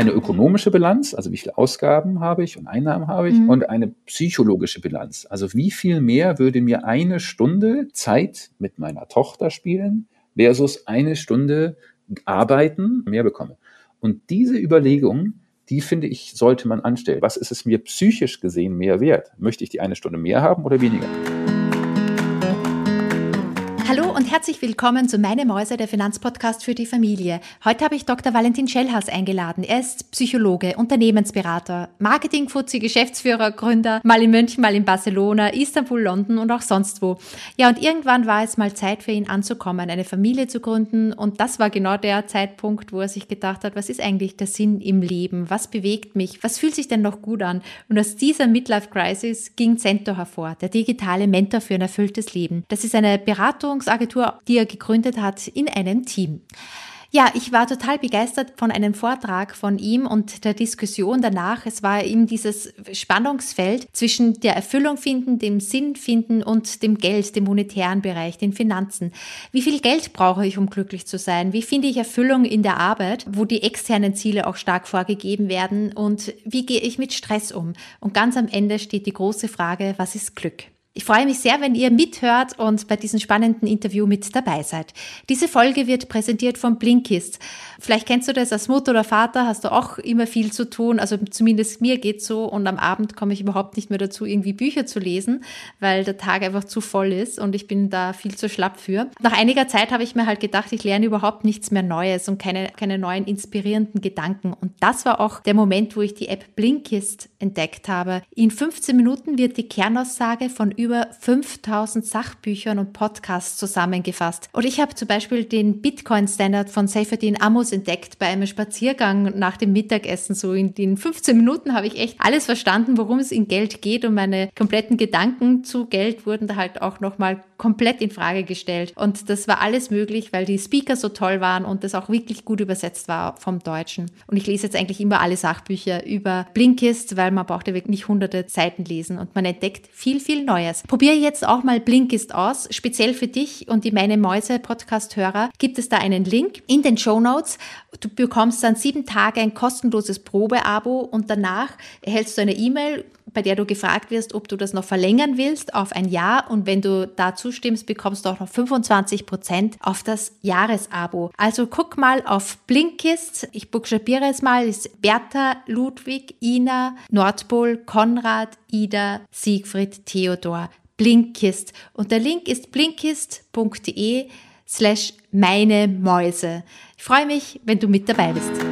eine ökonomische Bilanz, also wie viele Ausgaben habe ich und Einnahmen habe ich, mhm. und eine psychologische Bilanz. Also wie viel mehr würde mir eine Stunde Zeit mit meiner Tochter spielen versus eine Stunde arbeiten mehr bekomme. Und diese Überlegung, die finde ich, sollte man anstellen. Was ist es mir psychisch gesehen mehr wert? Möchte ich die eine Stunde mehr haben oder weniger? Und herzlich willkommen zu Meine Mäuse, der Finanzpodcast für die Familie. Heute habe ich Dr. Valentin Schellhaus eingeladen. Er ist Psychologe, Unternehmensberater, Marketingfuzzi, Geschäftsführer, Gründer, mal in München, mal in Barcelona, Istanbul, London und auch sonst wo. Ja, und irgendwann war es mal Zeit für ihn anzukommen, eine Familie zu gründen und das war genau der Zeitpunkt, wo er sich gedacht hat, was ist eigentlich der Sinn im Leben? Was bewegt mich? Was fühlt sich denn noch gut an? Und aus dieser Midlife Crisis ging Cento hervor, der digitale Mentor für ein erfülltes Leben. Das ist eine Beratung Ernährungsagentur, die er gegründet hat, in einem Team. Ja, ich war total begeistert von einem Vortrag von ihm und der Diskussion danach. Es war eben dieses Spannungsfeld zwischen der Erfüllung finden, dem Sinn finden und dem Geld, dem monetären Bereich, den Finanzen. Wie viel Geld brauche ich, um glücklich zu sein? Wie finde ich Erfüllung in der Arbeit, wo die externen Ziele auch stark vorgegeben werden? Und wie gehe ich mit Stress um? Und ganz am Ende steht die große Frage, was ist Glück? Ich freue mich sehr, wenn ihr mithört und bei diesem spannenden Interview mit dabei seid. Diese Folge wird präsentiert von Blinkist. Vielleicht kennst du das als Mutter oder Vater, hast du auch immer viel zu tun. Also zumindest mir geht's so und am Abend komme ich überhaupt nicht mehr dazu, irgendwie Bücher zu lesen, weil der Tag einfach zu voll ist und ich bin da viel zu schlapp für. Nach einiger Zeit habe ich mir halt gedacht, ich lerne überhaupt nichts mehr Neues und keine, keine neuen inspirierenden Gedanken. Und das war auch der Moment, wo ich die App Blinkist entdeckt habe. In 15 Minuten wird die Kernaussage von über 5000 Sachbüchern und Podcasts zusammengefasst. Und ich habe zum Beispiel den Bitcoin-Standard von Seyfedin Amos entdeckt bei einem Spaziergang nach dem Mittagessen. So in den 15 Minuten habe ich echt alles verstanden, worum es in Geld geht und meine kompletten Gedanken zu Geld wurden da halt auch nochmal komplett in Frage gestellt. Und das war alles möglich, weil die Speaker so toll waren und das auch wirklich gut übersetzt war vom Deutschen. Und ich lese jetzt eigentlich immer alle Sachbücher über Blinkist, weil man braucht ja wirklich nicht hunderte Seiten lesen und man entdeckt viel, viel Neues. Neues. Probier jetzt auch mal Blinkist aus. Speziell für dich und die Meine Mäuse Podcast-Hörer gibt es da einen Link in den Show Notes. Du bekommst dann sieben Tage ein kostenloses Probeabo und danach erhältst du eine E-Mail, bei der du gefragt wirst, ob du das noch verlängern willst auf ein Jahr. Und wenn du da zustimmst, bekommst du auch noch 25 Prozent auf das Jahresabo. Also guck mal auf Blinkist. Ich buchstabiere es mal. Ist Bertha, Ludwig, Ina, Nordpol, Konrad, Ida, Siegfried, Theodor. Blinkist. Und der Link ist blinkist.de slash meine Mäuse. Ich freue mich, wenn du mit dabei bist.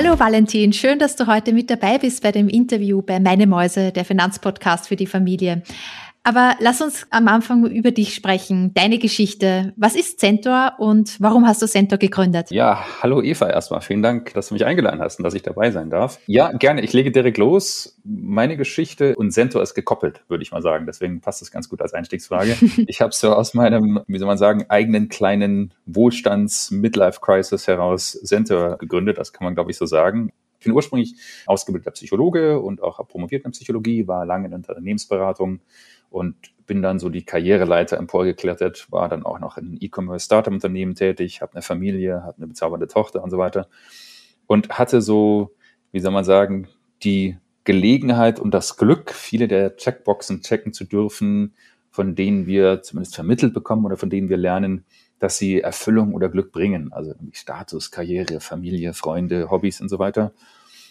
Hallo Valentin, schön, dass du heute mit dabei bist bei dem Interview bei Meine Mäuse, der Finanzpodcast für die Familie. Aber lass uns am Anfang über dich sprechen, deine Geschichte. Was ist Centor und warum hast du Centor gegründet? Ja, hallo Eva erstmal. Vielen Dank, dass du mich eingeladen hast und dass ich dabei sein darf. Ja, gerne. Ich lege direkt los. Meine Geschichte und Centor ist gekoppelt, würde ich mal sagen. Deswegen passt es ganz gut als Einstiegsfrage. ich habe so aus meinem, wie soll man sagen, eigenen kleinen Wohlstands-Midlife-Crisis heraus Centor gegründet. Das kann man, glaube ich, so sagen. Bin ursprünglich ausgebildeter Psychologe und auch promoviert in Psychologie, war lange in Unternehmensberatung und bin dann so die Karriereleiter emporgeklettert, war dann auch noch in E-Commerce-Startup-Unternehmen tätig, habe eine Familie, habe eine bezaubernde Tochter und so weiter und hatte so, wie soll man sagen, die Gelegenheit und das Glück, viele der Checkboxen checken zu dürfen, von denen wir zumindest vermittelt bekommen oder von denen wir lernen, dass sie Erfüllung oder Glück bringen. Also Status, Karriere, Familie, Freunde, Hobbys und so weiter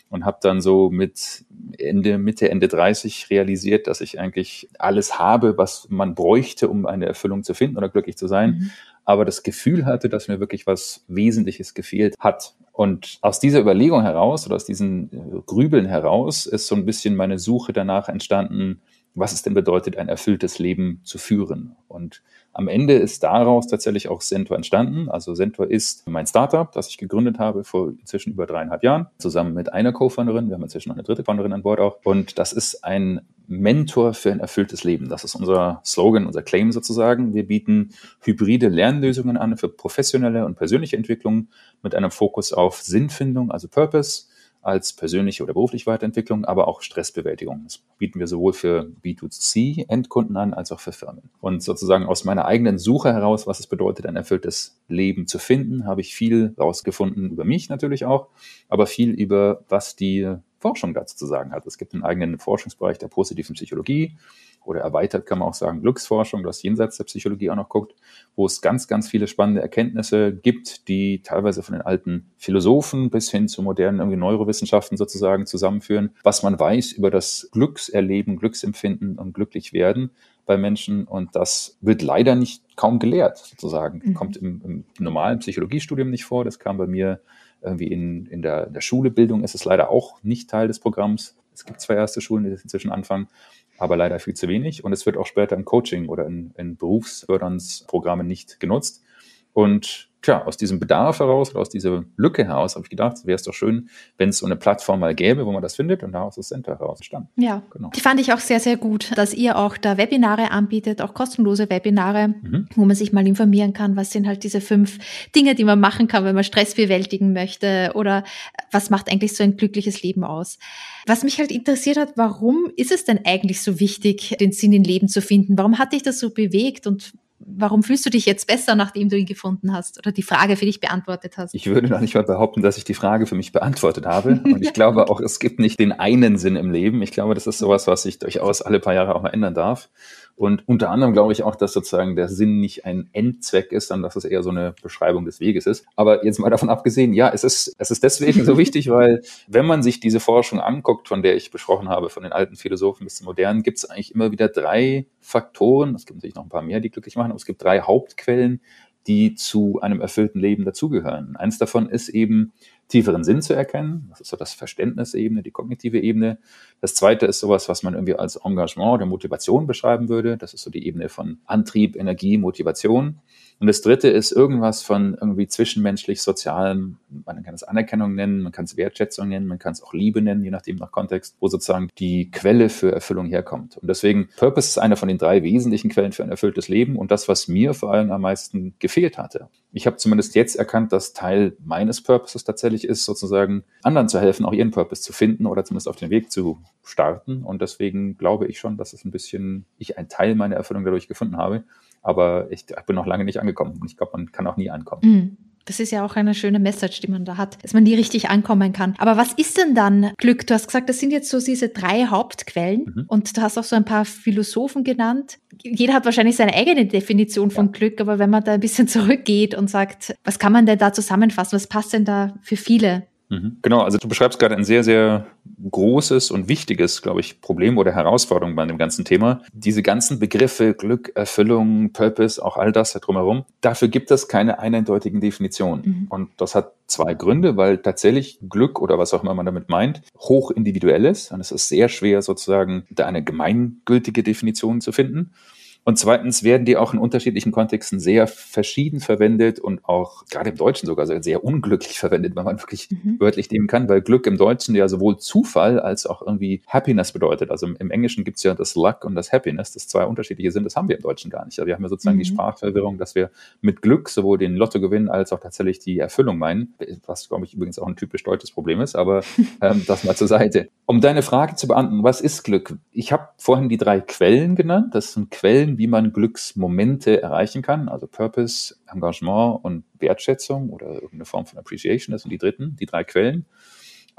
und habe dann so mit Ende, Mitte, Ende 30 realisiert, dass ich eigentlich alles habe, was man bräuchte, um eine Erfüllung zu finden oder glücklich zu sein. Mhm. Aber das Gefühl hatte, dass mir wirklich was Wesentliches gefehlt hat. Und aus dieser Überlegung heraus oder aus diesen äh, Grübeln heraus ist so ein bisschen meine Suche danach entstanden, was es denn bedeutet, ein erfülltes Leben zu führen. Und am Ende ist daraus tatsächlich auch Sentor entstanden. Also Sentor ist mein Startup, das ich gegründet habe vor inzwischen über dreieinhalb Jahren, zusammen mit einer Co-Founderin. Wir haben inzwischen noch eine dritte Founderin an Bord auch. Und das ist ein Mentor für ein erfülltes Leben. Das ist unser Slogan, unser Claim sozusagen. Wir bieten hybride Lernlösungen an für professionelle und persönliche Entwicklung mit einem Fokus auf Sinnfindung, also Purpose, als persönliche oder berufliche Weiterentwicklung, aber auch Stressbewältigung. Das bieten wir sowohl für B2C-Endkunden an als auch für Firmen. Und sozusagen aus meiner eigenen Suche heraus, was es bedeutet, ein erfülltes Leben zu finden, habe ich viel rausgefunden über mich natürlich auch, aber viel über was die Forschung dazu zu sagen hat. Es gibt einen eigenen Forschungsbereich der positiven Psychologie oder erweitert kann man auch sagen Glücksforschung, das jenseits der Psychologie auch noch guckt, wo es ganz, ganz viele spannende Erkenntnisse gibt, die teilweise von den alten Philosophen bis hin zu modernen irgendwie Neurowissenschaften sozusagen zusammenführen, was man weiß über das Glückserleben, Glücksempfinden und Glücklichwerden bei Menschen. Und das wird leider nicht kaum gelehrt, sozusagen. Mhm. Kommt im, im normalen Psychologiestudium nicht vor. Das kam bei mir irgendwie in, in der, der Schulebildung ist es leider auch nicht Teil des Programms. Es gibt zwei erste Schulen, die das inzwischen anfangen, aber leider viel zu wenig. Und es wird auch später im Coaching oder in, in Berufsfördernsprogrammen nicht genutzt. Und tja, aus diesem Bedarf heraus oder aus dieser Lücke heraus habe ich gedacht, wäre es doch schön, wenn es so eine Plattform mal gäbe, wo man das findet und daraus das Center heraus entstanden. Ja, genau. die fand ich auch sehr, sehr gut, dass ihr auch da Webinare anbietet, auch kostenlose Webinare, mhm. wo man sich mal informieren kann, was sind halt diese fünf Dinge, die man machen kann, wenn man Stress bewältigen möchte oder was macht eigentlich so ein glückliches Leben aus. Was mich halt interessiert hat, warum ist es denn eigentlich so wichtig, den Sinn im Leben zu finden? Warum hat dich das so bewegt und warum fühlst du dich jetzt besser, nachdem du ihn gefunden hast oder die Frage für dich beantwortet hast? Ich würde noch nicht mal behaupten, dass ich die Frage für mich beantwortet habe. Und ich glaube auch, es gibt nicht den einen Sinn im Leben. Ich glaube, das ist sowas, was sich durchaus alle paar Jahre auch mal ändern darf. Und unter anderem glaube ich auch, dass sozusagen der Sinn nicht ein Endzweck ist, sondern dass es eher so eine Beschreibung des Weges ist. Aber jetzt mal davon abgesehen, ja, es ist, es ist deswegen so wichtig, weil wenn man sich diese Forschung anguckt, von der ich besprochen habe, von den alten Philosophen bis zum modernen, gibt es eigentlich immer wieder drei Faktoren, es gibt natürlich noch ein paar mehr, die glücklich machen, aber es gibt drei Hauptquellen, die zu einem erfüllten Leben dazugehören. Eins davon ist eben tieferen Sinn zu erkennen. Das ist so das Verständnisebene, die kognitive Ebene. Das zweite ist sowas, was man irgendwie als Engagement oder Motivation beschreiben würde. Das ist so die Ebene von Antrieb, Energie, Motivation. Und das dritte ist irgendwas von irgendwie zwischenmenschlich, sozialem, man kann es Anerkennung nennen, man kann es Wertschätzung nennen, man kann es auch Liebe nennen, je nachdem nach Kontext, wo sozusagen die Quelle für Erfüllung herkommt. Und deswegen, Purpose ist einer von den drei wesentlichen Quellen für ein erfülltes Leben und das, was mir vor allem am meisten gefehlt hatte. Ich habe zumindest jetzt erkannt, dass Teil meines Purposes tatsächlich ist, sozusagen anderen zu helfen, auch ihren Purpose zu finden oder zumindest auf den Weg zu starten. Und deswegen glaube ich schon, dass es ein bisschen, ich einen Teil meiner Erfüllung dadurch gefunden habe. Aber ich, ich bin noch lange nicht angekommen. Und ich glaube, man kann auch nie ankommen. Mhm. Das ist ja auch eine schöne Message, die man da hat, dass man nie richtig ankommen kann. Aber was ist denn dann Glück? Du hast gesagt, das sind jetzt so diese drei Hauptquellen mhm. und du hast auch so ein paar Philosophen genannt. Jeder hat wahrscheinlich seine eigene Definition von ja. Glück, aber wenn man da ein bisschen zurückgeht und sagt, was kann man denn da zusammenfassen? Was passt denn da für viele? Mhm. Genau, also du beschreibst gerade ein sehr, sehr großes und wichtiges, glaube ich, Problem oder Herausforderung bei dem ganzen Thema. Diese ganzen Begriffe, Glück, Erfüllung, Purpose, auch all das da drumherum, dafür gibt es keine eindeutigen Definitionen. Mhm. Und das hat zwei Gründe, weil tatsächlich Glück oder was auch immer man damit meint, hoch individuell ist. Und es ist sehr schwer, sozusagen da eine gemeingültige Definition zu finden. Und zweitens werden die auch in unterschiedlichen Kontexten sehr verschieden verwendet und auch gerade im Deutschen sogar sehr unglücklich verwendet, wenn man wirklich mhm. wörtlich nehmen kann, weil Glück im Deutschen ja sowohl Zufall als auch irgendwie Happiness bedeutet. Also im, im Englischen gibt es ja das Luck und das Happiness, das zwei unterschiedliche sind, das haben wir im Deutschen gar nicht. Also wir haben ja sozusagen mhm. die Sprachverwirrung, dass wir mit Glück sowohl den Lottogewinn als auch tatsächlich die Erfüllung meinen, was, glaube ich, übrigens auch ein typisch deutsches Problem ist, aber ähm, das mal zur Seite. Um deine Frage zu beantworten, was ist Glück? Ich habe vorhin die drei Quellen genannt. Das sind Quellen, wie man Glücksmomente erreichen kann, also Purpose, Engagement und Wertschätzung oder irgendeine Form von Appreciation, das sind die dritten, die drei Quellen.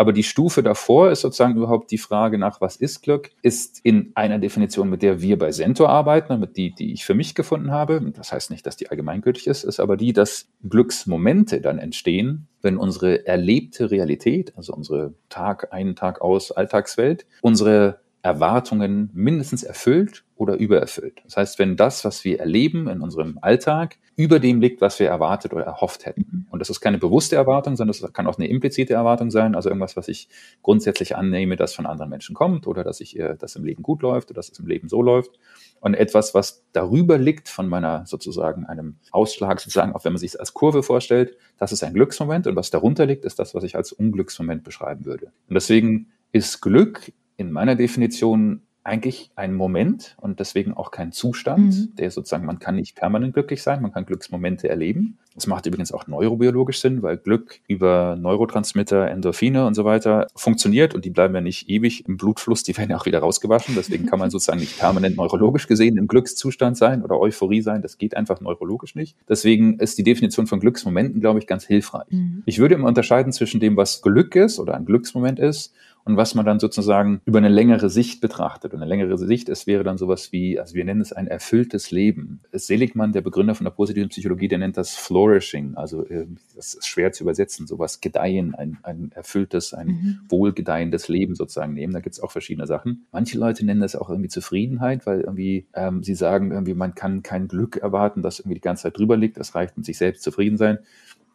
Aber die Stufe davor ist sozusagen überhaupt die Frage nach, was ist Glück, ist in einer Definition, mit der wir bei Sento arbeiten, mit die, die ich für mich gefunden habe. Das heißt nicht, dass die allgemeingültig ist, ist aber die, dass Glücksmomente dann entstehen, wenn unsere erlebte Realität, also unsere Tag ein, Tag aus Alltagswelt, unsere Erwartungen mindestens erfüllt oder übererfüllt. Das heißt, wenn das, was wir erleben in unserem Alltag, über dem liegt, was wir erwartet oder erhofft hätten. Mhm. Und das ist keine bewusste Erwartung, sondern das kann auch eine implizite Erwartung sein, also irgendwas, was ich grundsätzlich annehme, das von anderen Menschen kommt oder dass ich, dass im Leben gut läuft oder dass es im Leben so läuft. Und etwas, was darüber liegt von meiner sozusagen einem Ausschlag, sozusagen, auch wenn man sich es als Kurve vorstellt, das ist ein Glücksmoment und was darunter liegt, ist das, was ich als Unglücksmoment beschreiben würde. Und deswegen ist Glück in meiner Definition eigentlich ein Moment und deswegen auch kein Zustand, mhm. der sozusagen, man kann nicht permanent glücklich sein, man kann Glücksmomente erleben. Das macht übrigens auch neurobiologisch Sinn, weil Glück über Neurotransmitter, Endorphine und so weiter funktioniert und die bleiben ja nicht ewig im Blutfluss, die werden ja auch wieder rausgewaschen. Deswegen kann man sozusagen nicht permanent neurologisch gesehen im Glückszustand sein oder Euphorie sein. Das geht einfach neurologisch nicht. Deswegen ist die Definition von Glücksmomenten, glaube ich, ganz hilfreich. Mhm. Ich würde immer unterscheiden zwischen dem, was Glück ist oder ein Glücksmoment ist und was man dann sozusagen über eine längere Sicht betrachtet. Und eine längere Sicht, es wäre dann sowas wie, also wir nennen es ein erfülltes Leben. Seligmann, der Begründer von der positiven Psychologie, der nennt das Flourishing, also äh, das ist schwer zu übersetzen, sowas Gedeihen, ein, ein erfülltes, ein mhm. wohlgedeihendes Leben sozusagen nehmen. Da gibt es auch verschiedene Sachen. Manche Leute nennen das auch irgendwie Zufriedenheit, weil irgendwie ähm, sie sagen, irgendwie man kann kein Glück erwarten, das irgendwie die ganze Zeit drüber liegt. Das reicht mit sich selbst zufrieden sein.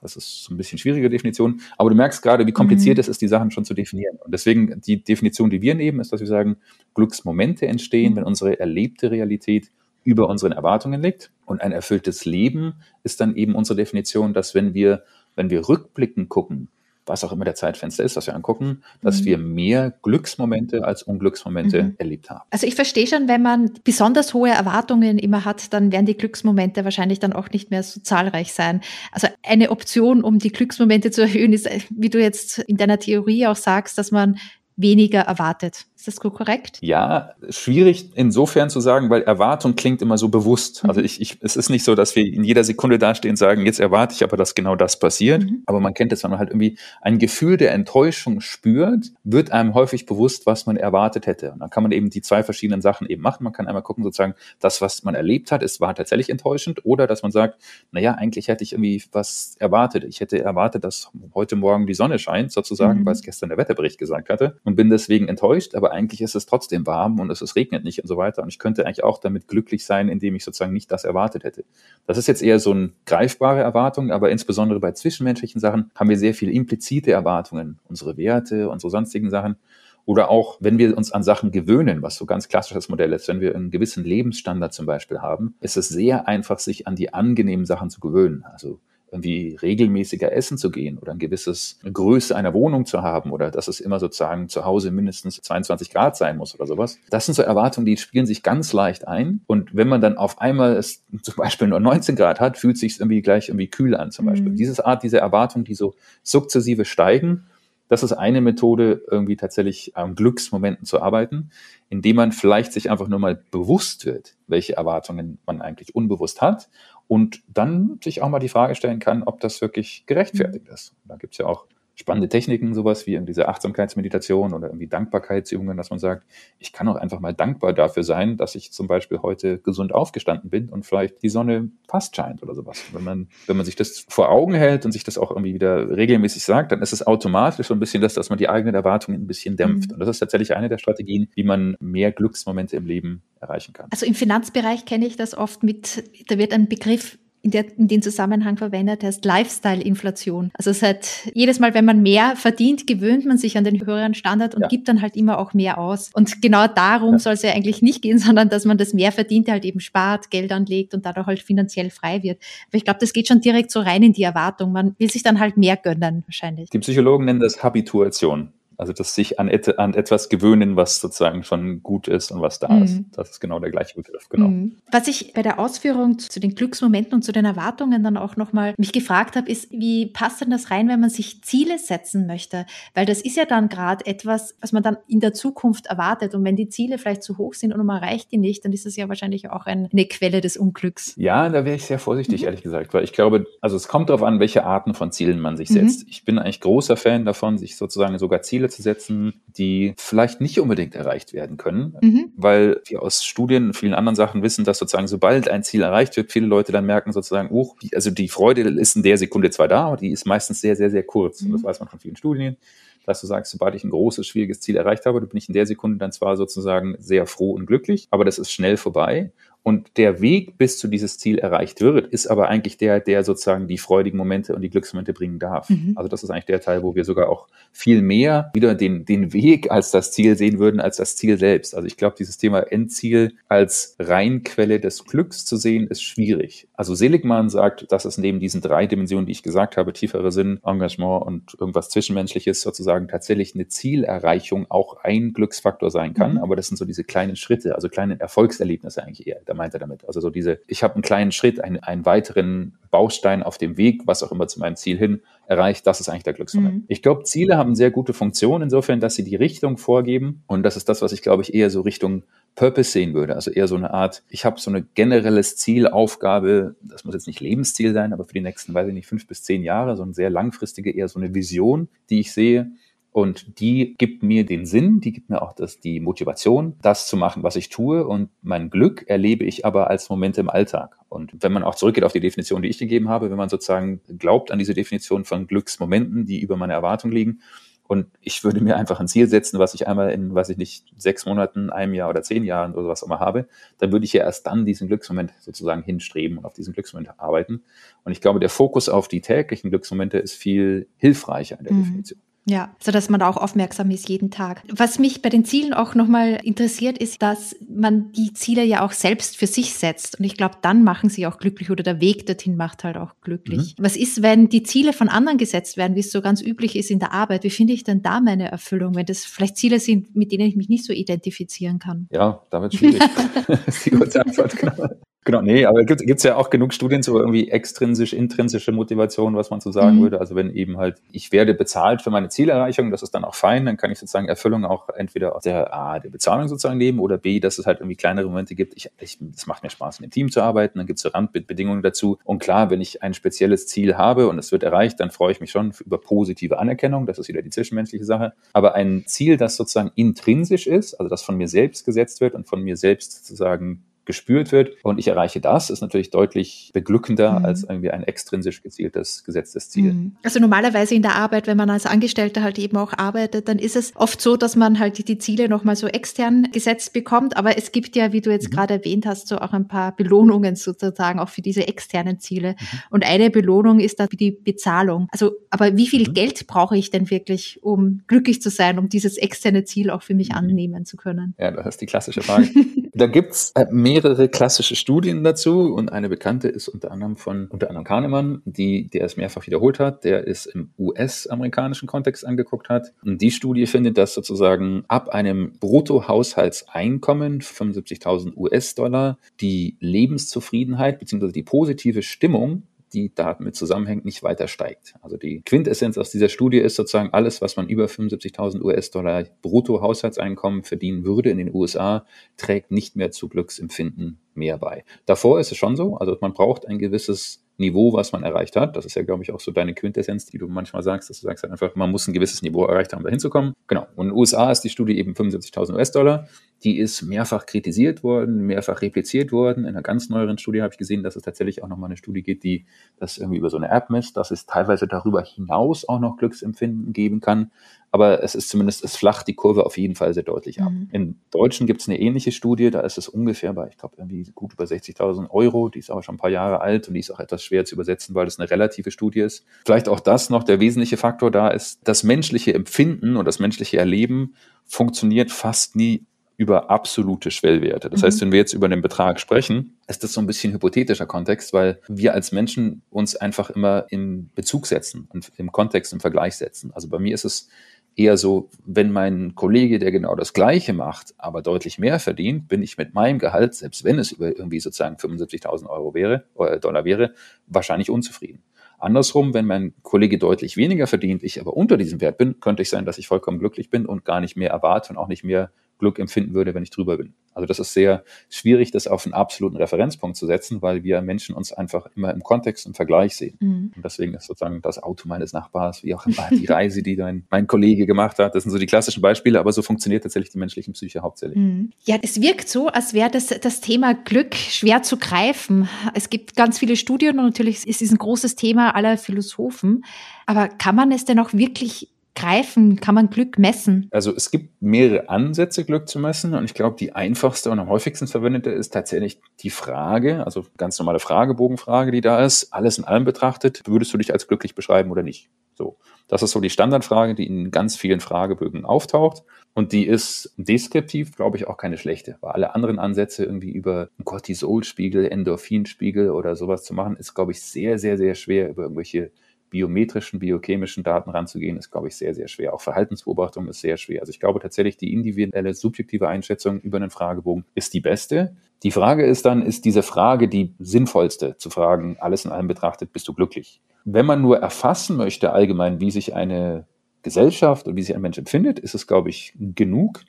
Das ist so ein bisschen schwierige Definition. Aber du merkst gerade, wie kompliziert mhm. es ist, die Sachen schon zu definieren. Und deswegen die Definition, die wir nehmen, ist, dass wir sagen, Glücksmomente entstehen, mhm. wenn unsere erlebte Realität über unseren Erwartungen liegt. Und ein erfülltes Leben ist dann eben unsere Definition, dass wenn wir, wenn wir rückblickend gucken, was auch immer der Zeitfenster ist, was wir angucken, dass mhm. wir mehr Glücksmomente als Unglücksmomente mhm. erlebt haben. Also ich verstehe schon, wenn man besonders hohe Erwartungen immer hat, dann werden die Glücksmomente wahrscheinlich dann auch nicht mehr so zahlreich sein. Also eine Option, um die Glücksmomente zu erhöhen, ist, wie du jetzt in deiner Theorie auch sagst, dass man weniger erwartet. Ist das korrekt? Ja, schwierig insofern zu sagen, weil Erwartung klingt immer so bewusst. Mhm. Also ich, ich, es ist nicht so, dass wir in jeder Sekunde dastehen und sagen, jetzt erwarte ich aber, dass genau das passiert. Mhm. Aber man kennt es, wenn man halt irgendwie ein Gefühl der Enttäuschung spürt, wird einem häufig bewusst, was man erwartet hätte. Und dann kann man eben die zwei verschiedenen Sachen eben machen. Man kann einmal gucken, sozusagen, das, was man erlebt hat, ist, war tatsächlich enttäuschend. Oder dass man sagt, naja, eigentlich hätte ich irgendwie was erwartet. Ich hätte erwartet, dass heute Morgen die Sonne scheint, sozusagen, mhm. weil es gestern der Wetterbericht gesagt hatte und bin deswegen enttäuscht, aber eigentlich ist es trotzdem warm und es, regnet nicht und so weiter. Und ich könnte eigentlich auch damit glücklich sein, indem ich sozusagen nicht das erwartet hätte. Das ist jetzt eher so eine greifbare Erwartung, aber insbesondere bei zwischenmenschlichen Sachen haben wir sehr viele implizite Erwartungen, unsere Werte, unsere sonstigen Sachen. Oder auch, wenn wir uns an Sachen gewöhnen, was so ganz klassisches Modell ist, wenn wir einen gewissen Lebensstandard zum Beispiel haben, ist es sehr einfach, sich an die angenehmen Sachen zu gewöhnen. Also irgendwie regelmäßiger essen zu gehen oder ein gewisses Größe einer Wohnung zu haben oder dass es immer sozusagen zu Hause mindestens 22 Grad sein muss oder sowas. Das sind so Erwartungen, die spielen sich ganz leicht ein. Und wenn man dann auf einmal es zum Beispiel nur 19 Grad hat, fühlt sich irgendwie gleich irgendwie kühl an zum Beispiel. Mhm. Diese Art, diese Erwartungen, die so sukzessive steigen, das ist eine Methode, irgendwie tatsächlich am Glücksmomenten zu arbeiten, indem man vielleicht sich einfach nur mal bewusst wird, welche Erwartungen man eigentlich unbewusst hat und dann sich auch mal die Frage stellen kann, ob das wirklich gerechtfertigt mhm. ist. Da gibt es ja auch spannende Techniken, sowas wie in diese Achtsamkeitsmeditation oder irgendwie Dankbarkeitsübungen, dass man sagt, ich kann auch einfach mal dankbar dafür sein, dass ich zum Beispiel heute gesund aufgestanden bin und vielleicht die Sonne fast scheint oder sowas. Wenn man, wenn man sich das vor Augen hält und sich das auch irgendwie wieder regelmäßig sagt, dann ist es automatisch so ein bisschen das, dass man die eigenen Erwartungen ein bisschen dämpft. Mhm. Und das ist tatsächlich eine der Strategien, wie man mehr Glücksmomente im Leben erreichen kann. Also im Finanzbereich kenne ich das oft mit, da wird ein Begriff in, der, in den Zusammenhang verwendet, heißt Lifestyle-Inflation. Also seit jedes Mal, wenn man mehr verdient, gewöhnt man sich an den höheren Standard und ja. gibt dann halt immer auch mehr aus. Und genau darum ja. soll es ja eigentlich nicht gehen, sondern dass man das mehr Verdiente halt eben spart, Geld anlegt und dadurch halt finanziell frei wird. Aber ich glaube, das geht schon direkt so rein in die Erwartung. Man will sich dann halt mehr gönnen, wahrscheinlich. Die Psychologen nennen das Habituation. Also das sich an, et an, etwas gewöhnen, was sozusagen schon gut ist und was da mhm. ist. Das ist genau der gleiche Begriff, genau. Mhm. Was ich bei der Ausführung zu den Glücksmomenten und zu den Erwartungen dann auch nochmal mich gefragt habe, ist, wie passt denn das rein, wenn man sich Ziele setzen möchte? Weil das ist ja dann gerade etwas, was man dann in der Zukunft erwartet. Und wenn die Ziele vielleicht zu hoch sind und man erreicht die nicht, dann ist das ja wahrscheinlich auch ein, eine Quelle des Unglücks. Ja, da wäre ich sehr vorsichtig, mhm. ehrlich gesagt, weil ich glaube, also es kommt darauf an, welche Arten von Zielen man sich setzt. Mhm. Ich bin eigentlich großer Fan davon, sich sozusagen sogar Ziele Ziele zu setzen, die vielleicht nicht unbedingt erreicht werden können, mhm. weil wir aus Studien und vielen anderen Sachen wissen, dass sozusagen sobald ein Ziel erreicht wird, viele Leute dann merken sozusagen, oh, also die Freude ist in der Sekunde zwar da, aber die ist meistens sehr, sehr, sehr kurz. Mhm. Und das mhm. weiß man von vielen Studien dass du sagst, sobald ich ein großes, schwieriges Ziel erreicht habe, bin ich in der Sekunde dann zwar sozusagen sehr froh und glücklich, aber das ist schnell vorbei. Und der Weg bis zu dieses Ziel erreicht wird, ist aber eigentlich der, der sozusagen die freudigen Momente und die Glücksmomente bringen darf. Mhm. Also das ist eigentlich der Teil, wo wir sogar auch viel mehr wieder den, den Weg als das Ziel sehen würden, als das Ziel selbst. Also ich glaube, dieses Thema Endziel als Reinquelle des Glücks zu sehen, ist schwierig. Also Seligmann sagt, dass es neben diesen drei Dimensionen, die ich gesagt habe, tiefere Sinn, Engagement und irgendwas Zwischenmenschliches sozusagen tatsächlich eine Zielerreichung auch ein Glücksfaktor sein kann. Mhm. Aber das sind so diese kleinen Schritte, also kleine Erfolgserlebnisse eigentlich eher da meint er damit. Also so diese, ich habe einen kleinen Schritt, einen, einen weiteren Baustein auf dem Weg, was auch immer zu meinem Ziel hin erreicht, das ist eigentlich der Glücksmoment. Mhm. Ich glaube, Ziele haben sehr gute Funktionen insofern, dass sie die Richtung vorgeben und das ist das, was ich glaube ich eher so Richtung Purpose sehen würde. Also eher so eine Art, ich habe so eine generelles Ziel, Aufgabe, das muss jetzt nicht Lebensziel sein, aber für die nächsten, weiß ich nicht, fünf bis zehn Jahre, so eine sehr langfristige, eher so eine Vision, die ich sehe und die gibt mir den Sinn, die gibt mir auch das, die Motivation, das zu machen, was ich tue. Und mein Glück erlebe ich aber als Momente im Alltag. Und wenn man auch zurückgeht auf die Definition, die ich gegeben habe, wenn man sozusagen glaubt an diese Definition von Glücksmomenten, die über meine Erwartung liegen, und ich würde mir einfach ein Ziel setzen, was ich einmal in, weiß ich nicht, sechs Monaten, einem Jahr oder zehn Jahren oder was auch immer habe, dann würde ich ja erst dann diesen Glücksmoment sozusagen hinstreben und auf diesen Glücksmoment arbeiten. Und ich glaube, der Fokus auf die täglichen Glücksmomente ist viel hilfreicher in der mhm. Definition. Ja, so dass man da auch aufmerksam ist jeden Tag. Was mich bei den Zielen auch nochmal interessiert, ist, dass man die Ziele ja auch selbst für sich setzt. Und ich glaube, dann machen sie auch glücklich oder der Weg dorthin macht halt auch glücklich. Mhm. Was ist, wenn die Ziele von anderen gesetzt werden, wie es so ganz üblich ist in der Arbeit? Wie finde ich denn da meine Erfüllung, wenn das vielleicht Ziele sind, mit denen ich mich nicht so identifizieren kann? Ja, da wird schwierig. das ist die kurze Antwort, genau. Genau, nee, aber gibt es ja auch genug Studien zu irgendwie extrinsisch, intrinsische Motivation, was man so sagen mhm. würde. Also wenn eben halt, ich werde bezahlt für meine Zielerreichung, das ist dann auch fein, dann kann ich sozusagen Erfüllung auch entweder aus der A, der Bezahlung sozusagen nehmen oder B, dass es halt irgendwie kleinere Momente gibt. Ich, ich, es macht mir Spaß, mit dem Team zu arbeiten, dann gibt es so Randbedingungen dazu. Und klar, wenn ich ein spezielles Ziel habe und es wird erreicht, dann freue ich mich schon über positive Anerkennung. Das ist wieder die zwischenmenschliche Sache. Aber ein Ziel, das sozusagen intrinsisch ist, also das von mir selbst gesetzt wird und von mir selbst sozusagen gespürt wird und ich erreiche das, ist natürlich deutlich beglückender mhm. als irgendwie ein extrinsisch gezieltes gesetztes Ziel. Mhm. Also normalerweise in der Arbeit, wenn man als Angestellter halt eben auch arbeitet, dann ist es oft so, dass man halt die Ziele nochmal so extern gesetzt bekommt. Aber es gibt ja, wie du jetzt mhm. gerade erwähnt hast, so auch ein paar Belohnungen sozusagen auch für diese externen Ziele. Mhm. Und eine Belohnung ist da die Bezahlung. Also, aber wie viel mhm. Geld brauche ich denn wirklich, um glücklich zu sein, um dieses externe Ziel auch für mich annehmen zu können? Ja, das ist die klassische Frage. da gibt's äh, mehrere klassische Studien dazu und eine bekannte ist unter anderem von unter anderem Kahnemann, die der es mehrfach wiederholt hat, der es im US-amerikanischen Kontext angeguckt hat. Und die Studie findet, dass sozusagen ab einem Bruttohaushaltseinkommen 75.000 US-Dollar die Lebenszufriedenheit bzw. die positive Stimmung die damit zusammenhängt, nicht weiter steigt. Also die Quintessenz aus dieser Studie ist sozusagen alles, was man über 75.000 US-Dollar Brutto-Haushaltseinkommen verdienen würde in den USA, trägt nicht mehr zu Glücksempfinden mehr bei. Davor ist es schon so, also man braucht ein gewisses Niveau, was man erreicht hat. Das ist ja, glaube ich, auch so deine Quintessenz, die du manchmal sagst, dass du sagst halt einfach, man muss ein gewisses Niveau erreicht haben, um da hinzukommen. Genau. Und in den USA ist die Studie eben 75.000 US-Dollar. Die ist mehrfach kritisiert worden, mehrfach repliziert worden. In einer ganz neueren Studie habe ich gesehen, dass es tatsächlich auch nochmal eine Studie gibt, die das irgendwie über so eine App misst, dass es teilweise darüber hinaus auch noch Glücksempfinden geben kann aber es ist zumindest, es flacht die Kurve auf jeden Fall sehr deutlich ab. Mhm. In Deutschen gibt es eine ähnliche Studie, da ist es ungefähr bei, ich glaube, irgendwie gut über 60.000 Euro, die ist aber schon ein paar Jahre alt und die ist auch etwas schwer zu übersetzen, weil das eine relative Studie ist. Vielleicht auch das noch, der wesentliche Faktor da ist, das menschliche Empfinden und das menschliche Erleben funktioniert fast nie über absolute Schwellwerte. Das mhm. heißt, wenn wir jetzt über den Betrag sprechen, ist das so ein bisschen hypothetischer Kontext, weil wir als Menschen uns einfach immer im Bezug setzen und im Kontext, im Vergleich setzen. Also bei mir ist es eher so, wenn mein Kollege, der genau das Gleiche macht, aber deutlich mehr verdient, bin ich mit meinem Gehalt, selbst wenn es über irgendwie sozusagen 75.000 Euro wäre, oder äh, Dollar wäre, wahrscheinlich unzufrieden. Andersrum, wenn mein Kollege deutlich weniger verdient, ich aber unter diesem Wert bin, könnte ich sein, dass ich vollkommen glücklich bin und gar nicht mehr erwarte und auch nicht mehr Glück empfinden würde, wenn ich drüber bin. Also das ist sehr schwierig, das auf einen absoluten Referenzpunkt zu setzen, weil wir Menschen uns einfach immer im Kontext im Vergleich sehen. Mhm. Und deswegen ist sozusagen das Auto meines Nachbars, wie auch immer die Reise, die dein, mein Kollege gemacht hat, das sind so die klassischen Beispiele, aber so funktioniert tatsächlich die menschliche Psyche hauptsächlich. Mhm. Ja, es wirkt so, als wäre das, das Thema Glück schwer zu greifen. Es gibt ganz viele Studien und natürlich ist es ein großes Thema aller Philosophen. Aber kann man es denn auch wirklich greifen? Kann man Glück messen? Also es gibt mehrere Ansätze, Glück zu messen. Und ich glaube, die einfachste und am häufigsten verwendete ist tatsächlich die Frage, also ganz normale Fragebogenfrage, die da ist. Alles in allem betrachtet, würdest du dich als glücklich beschreiben oder nicht? So. Das ist so die Standardfrage, die in ganz vielen Fragebögen auftaucht. Und die ist deskriptiv, glaube ich, auch keine schlechte. Weil alle anderen Ansätze irgendwie über Cortisolspiegel, Endorphinspiegel oder sowas zu machen, ist, glaube ich, sehr, sehr, sehr schwer über irgendwelche biometrischen, biochemischen Daten ranzugehen, ist, glaube ich, sehr, sehr schwer. Auch Verhaltensbeobachtung ist sehr schwer. Also ich glaube tatsächlich, die individuelle, subjektive Einschätzung über einen Fragebogen ist die beste. Die Frage ist dann, ist diese Frage die sinnvollste zu fragen, alles in allem betrachtet, bist du glücklich? Wenn man nur erfassen möchte allgemein, wie sich eine Gesellschaft und wie sich ein Mensch empfindet, ist es, glaube ich, genug.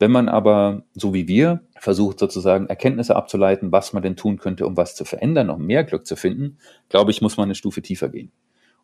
Wenn man aber, so wie wir, versucht sozusagen Erkenntnisse abzuleiten, was man denn tun könnte, um was zu verändern, um mehr Glück zu finden, glaube ich, muss man eine Stufe tiefer gehen.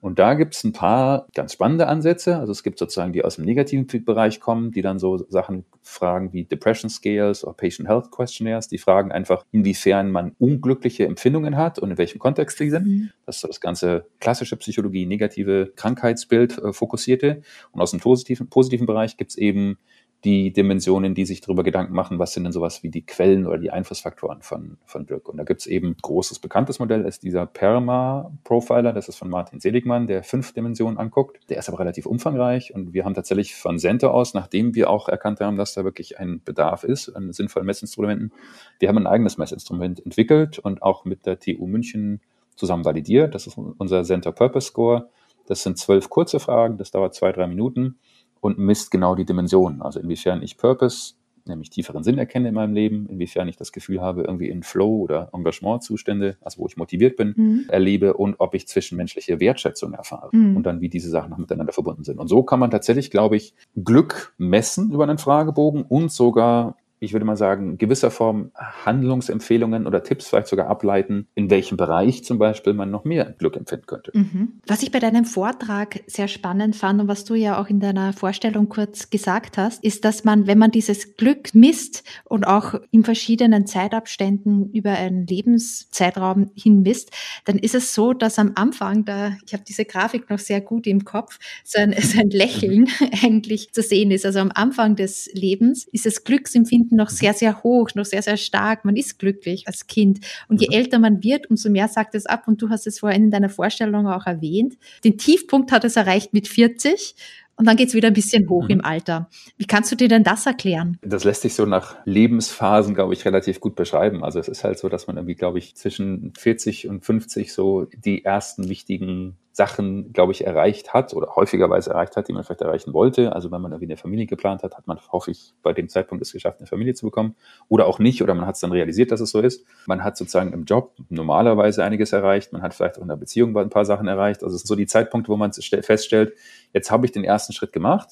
Und da gibt es ein paar ganz spannende Ansätze. Also es gibt sozusagen, die aus dem negativen Bereich kommen, die dann so Sachen fragen wie Depression Scales oder Patient Health Questionnaires. Die fragen einfach, inwiefern man unglückliche Empfindungen hat und in welchem Kontext die sind. Mhm. Das ist so das ganze klassische Psychologie, negative Krankheitsbild äh, fokussierte. Und aus dem positiven, positiven Bereich gibt es eben die Dimensionen, die sich darüber Gedanken machen, was sind denn sowas wie die Quellen oder die Einflussfaktoren von, von Glück. Und da gibt es eben großes bekanntes Modell, ist dieser Perma-Profiler, das ist von Martin Seligmann, der fünf Dimensionen anguckt. Der ist aber relativ umfangreich und wir haben tatsächlich von Center aus, nachdem wir auch erkannt haben, dass da wirklich ein Bedarf ist an sinnvollen Messinstrumenten, wir haben ein eigenes Messinstrument entwickelt und auch mit der TU München zusammen validiert. Das ist unser Center Purpose Score. Das sind zwölf kurze Fragen, das dauert zwei, drei Minuten und misst genau die Dimensionen. Also inwiefern ich Purpose, nämlich tieferen Sinn erkenne in meinem Leben, inwiefern ich das Gefühl habe, irgendwie in Flow oder Engagementzustände, also wo ich motiviert bin, mhm. erlebe und ob ich zwischenmenschliche Wertschätzung erfahre mhm. und dann wie diese Sachen miteinander verbunden sind. Und so kann man tatsächlich, glaube ich, Glück messen über einen Fragebogen und sogar ich würde mal sagen, gewisser Form Handlungsempfehlungen oder Tipps vielleicht sogar ableiten, in welchem Bereich zum Beispiel man noch mehr Glück empfinden könnte. Mhm. Was ich bei deinem Vortrag sehr spannend fand und was du ja auch in deiner Vorstellung kurz gesagt hast, ist, dass man, wenn man dieses Glück misst und auch in verschiedenen Zeitabständen über einen Lebenszeitraum hin misst, dann ist es so, dass am Anfang, da, ich habe diese Grafik noch sehr gut im Kopf, so ein, so ein Lächeln eigentlich zu sehen ist. Also am Anfang des Lebens ist das Glücksempfinden noch mhm. sehr, sehr hoch, noch sehr, sehr stark. Man ist glücklich als Kind. Und je älter man wird, umso mehr sagt es ab. Und du hast es vorhin in deiner Vorstellung auch erwähnt. Den Tiefpunkt hat es erreicht mit 40. Und dann geht es wieder ein bisschen hoch mhm. im Alter. Wie kannst du dir denn das erklären? Das lässt sich so nach Lebensphasen, glaube ich, relativ gut beschreiben. Also es ist halt so, dass man irgendwie, glaube ich, zwischen 40 und 50 so die ersten wichtigen Sachen, glaube ich, erreicht hat oder häufigerweise erreicht hat, die man vielleicht erreichen wollte. Also wenn man irgendwie eine Familie geplant hat, hat man, hoffe ich, bei dem Zeitpunkt es geschafft, eine Familie zu bekommen. Oder auch nicht, oder man hat es dann realisiert, dass es so ist. Man hat sozusagen im Job normalerweise einiges erreicht. Man hat vielleicht auch in der Beziehung ein paar Sachen erreicht. Also es ist so die Zeitpunkte, wo man feststellt, jetzt habe ich den ersten Schritt gemacht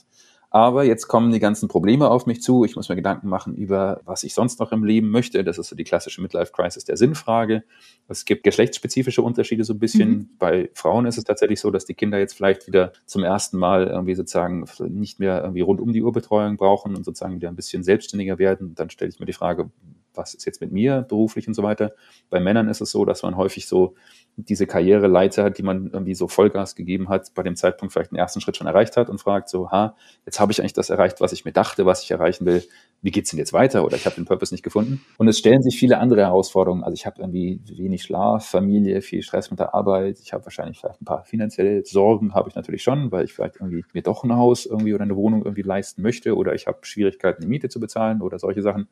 aber jetzt kommen die ganzen Probleme auf mich zu. Ich muss mir Gedanken machen über, was ich sonst noch im Leben möchte. Das ist so die klassische Midlife-Crisis der Sinnfrage. Es gibt geschlechtsspezifische Unterschiede so ein bisschen. Mhm. Bei Frauen ist es tatsächlich so, dass die Kinder jetzt vielleicht wieder zum ersten Mal irgendwie sozusagen nicht mehr irgendwie rund um die Uhr Betreuung brauchen und sozusagen wieder ein bisschen selbstständiger werden. Dann stelle ich mir die Frage, was ist jetzt mit mir beruflich und so weiter. Bei Männern ist es so, dass man häufig so diese Karriereleiter, die man irgendwie so Vollgas gegeben hat, bei dem Zeitpunkt vielleicht den ersten Schritt schon erreicht hat und fragt so, ha, jetzt habe ich eigentlich das erreicht, was ich mir dachte, was ich erreichen will. Wie geht's denn jetzt weiter? Oder ich habe den Purpose nicht gefunden. Und es stellen sich viele andere Herausforderungen. Also ich habe irgendwie wenig Schlaf, Familie, viel Stress mit der Arbeit. Ich habe wahrscheinlich vielleicht ein paar finanzielle Sorgen, habe ich natürlich schon, weil ich vielleicht irgendwie mir doch ein Haus irgendwie oder eine Wohnung irgendwie leisten möchte oder ich habe Schwierigkeiten, die Miete zu bezahlen oder solche Sachen.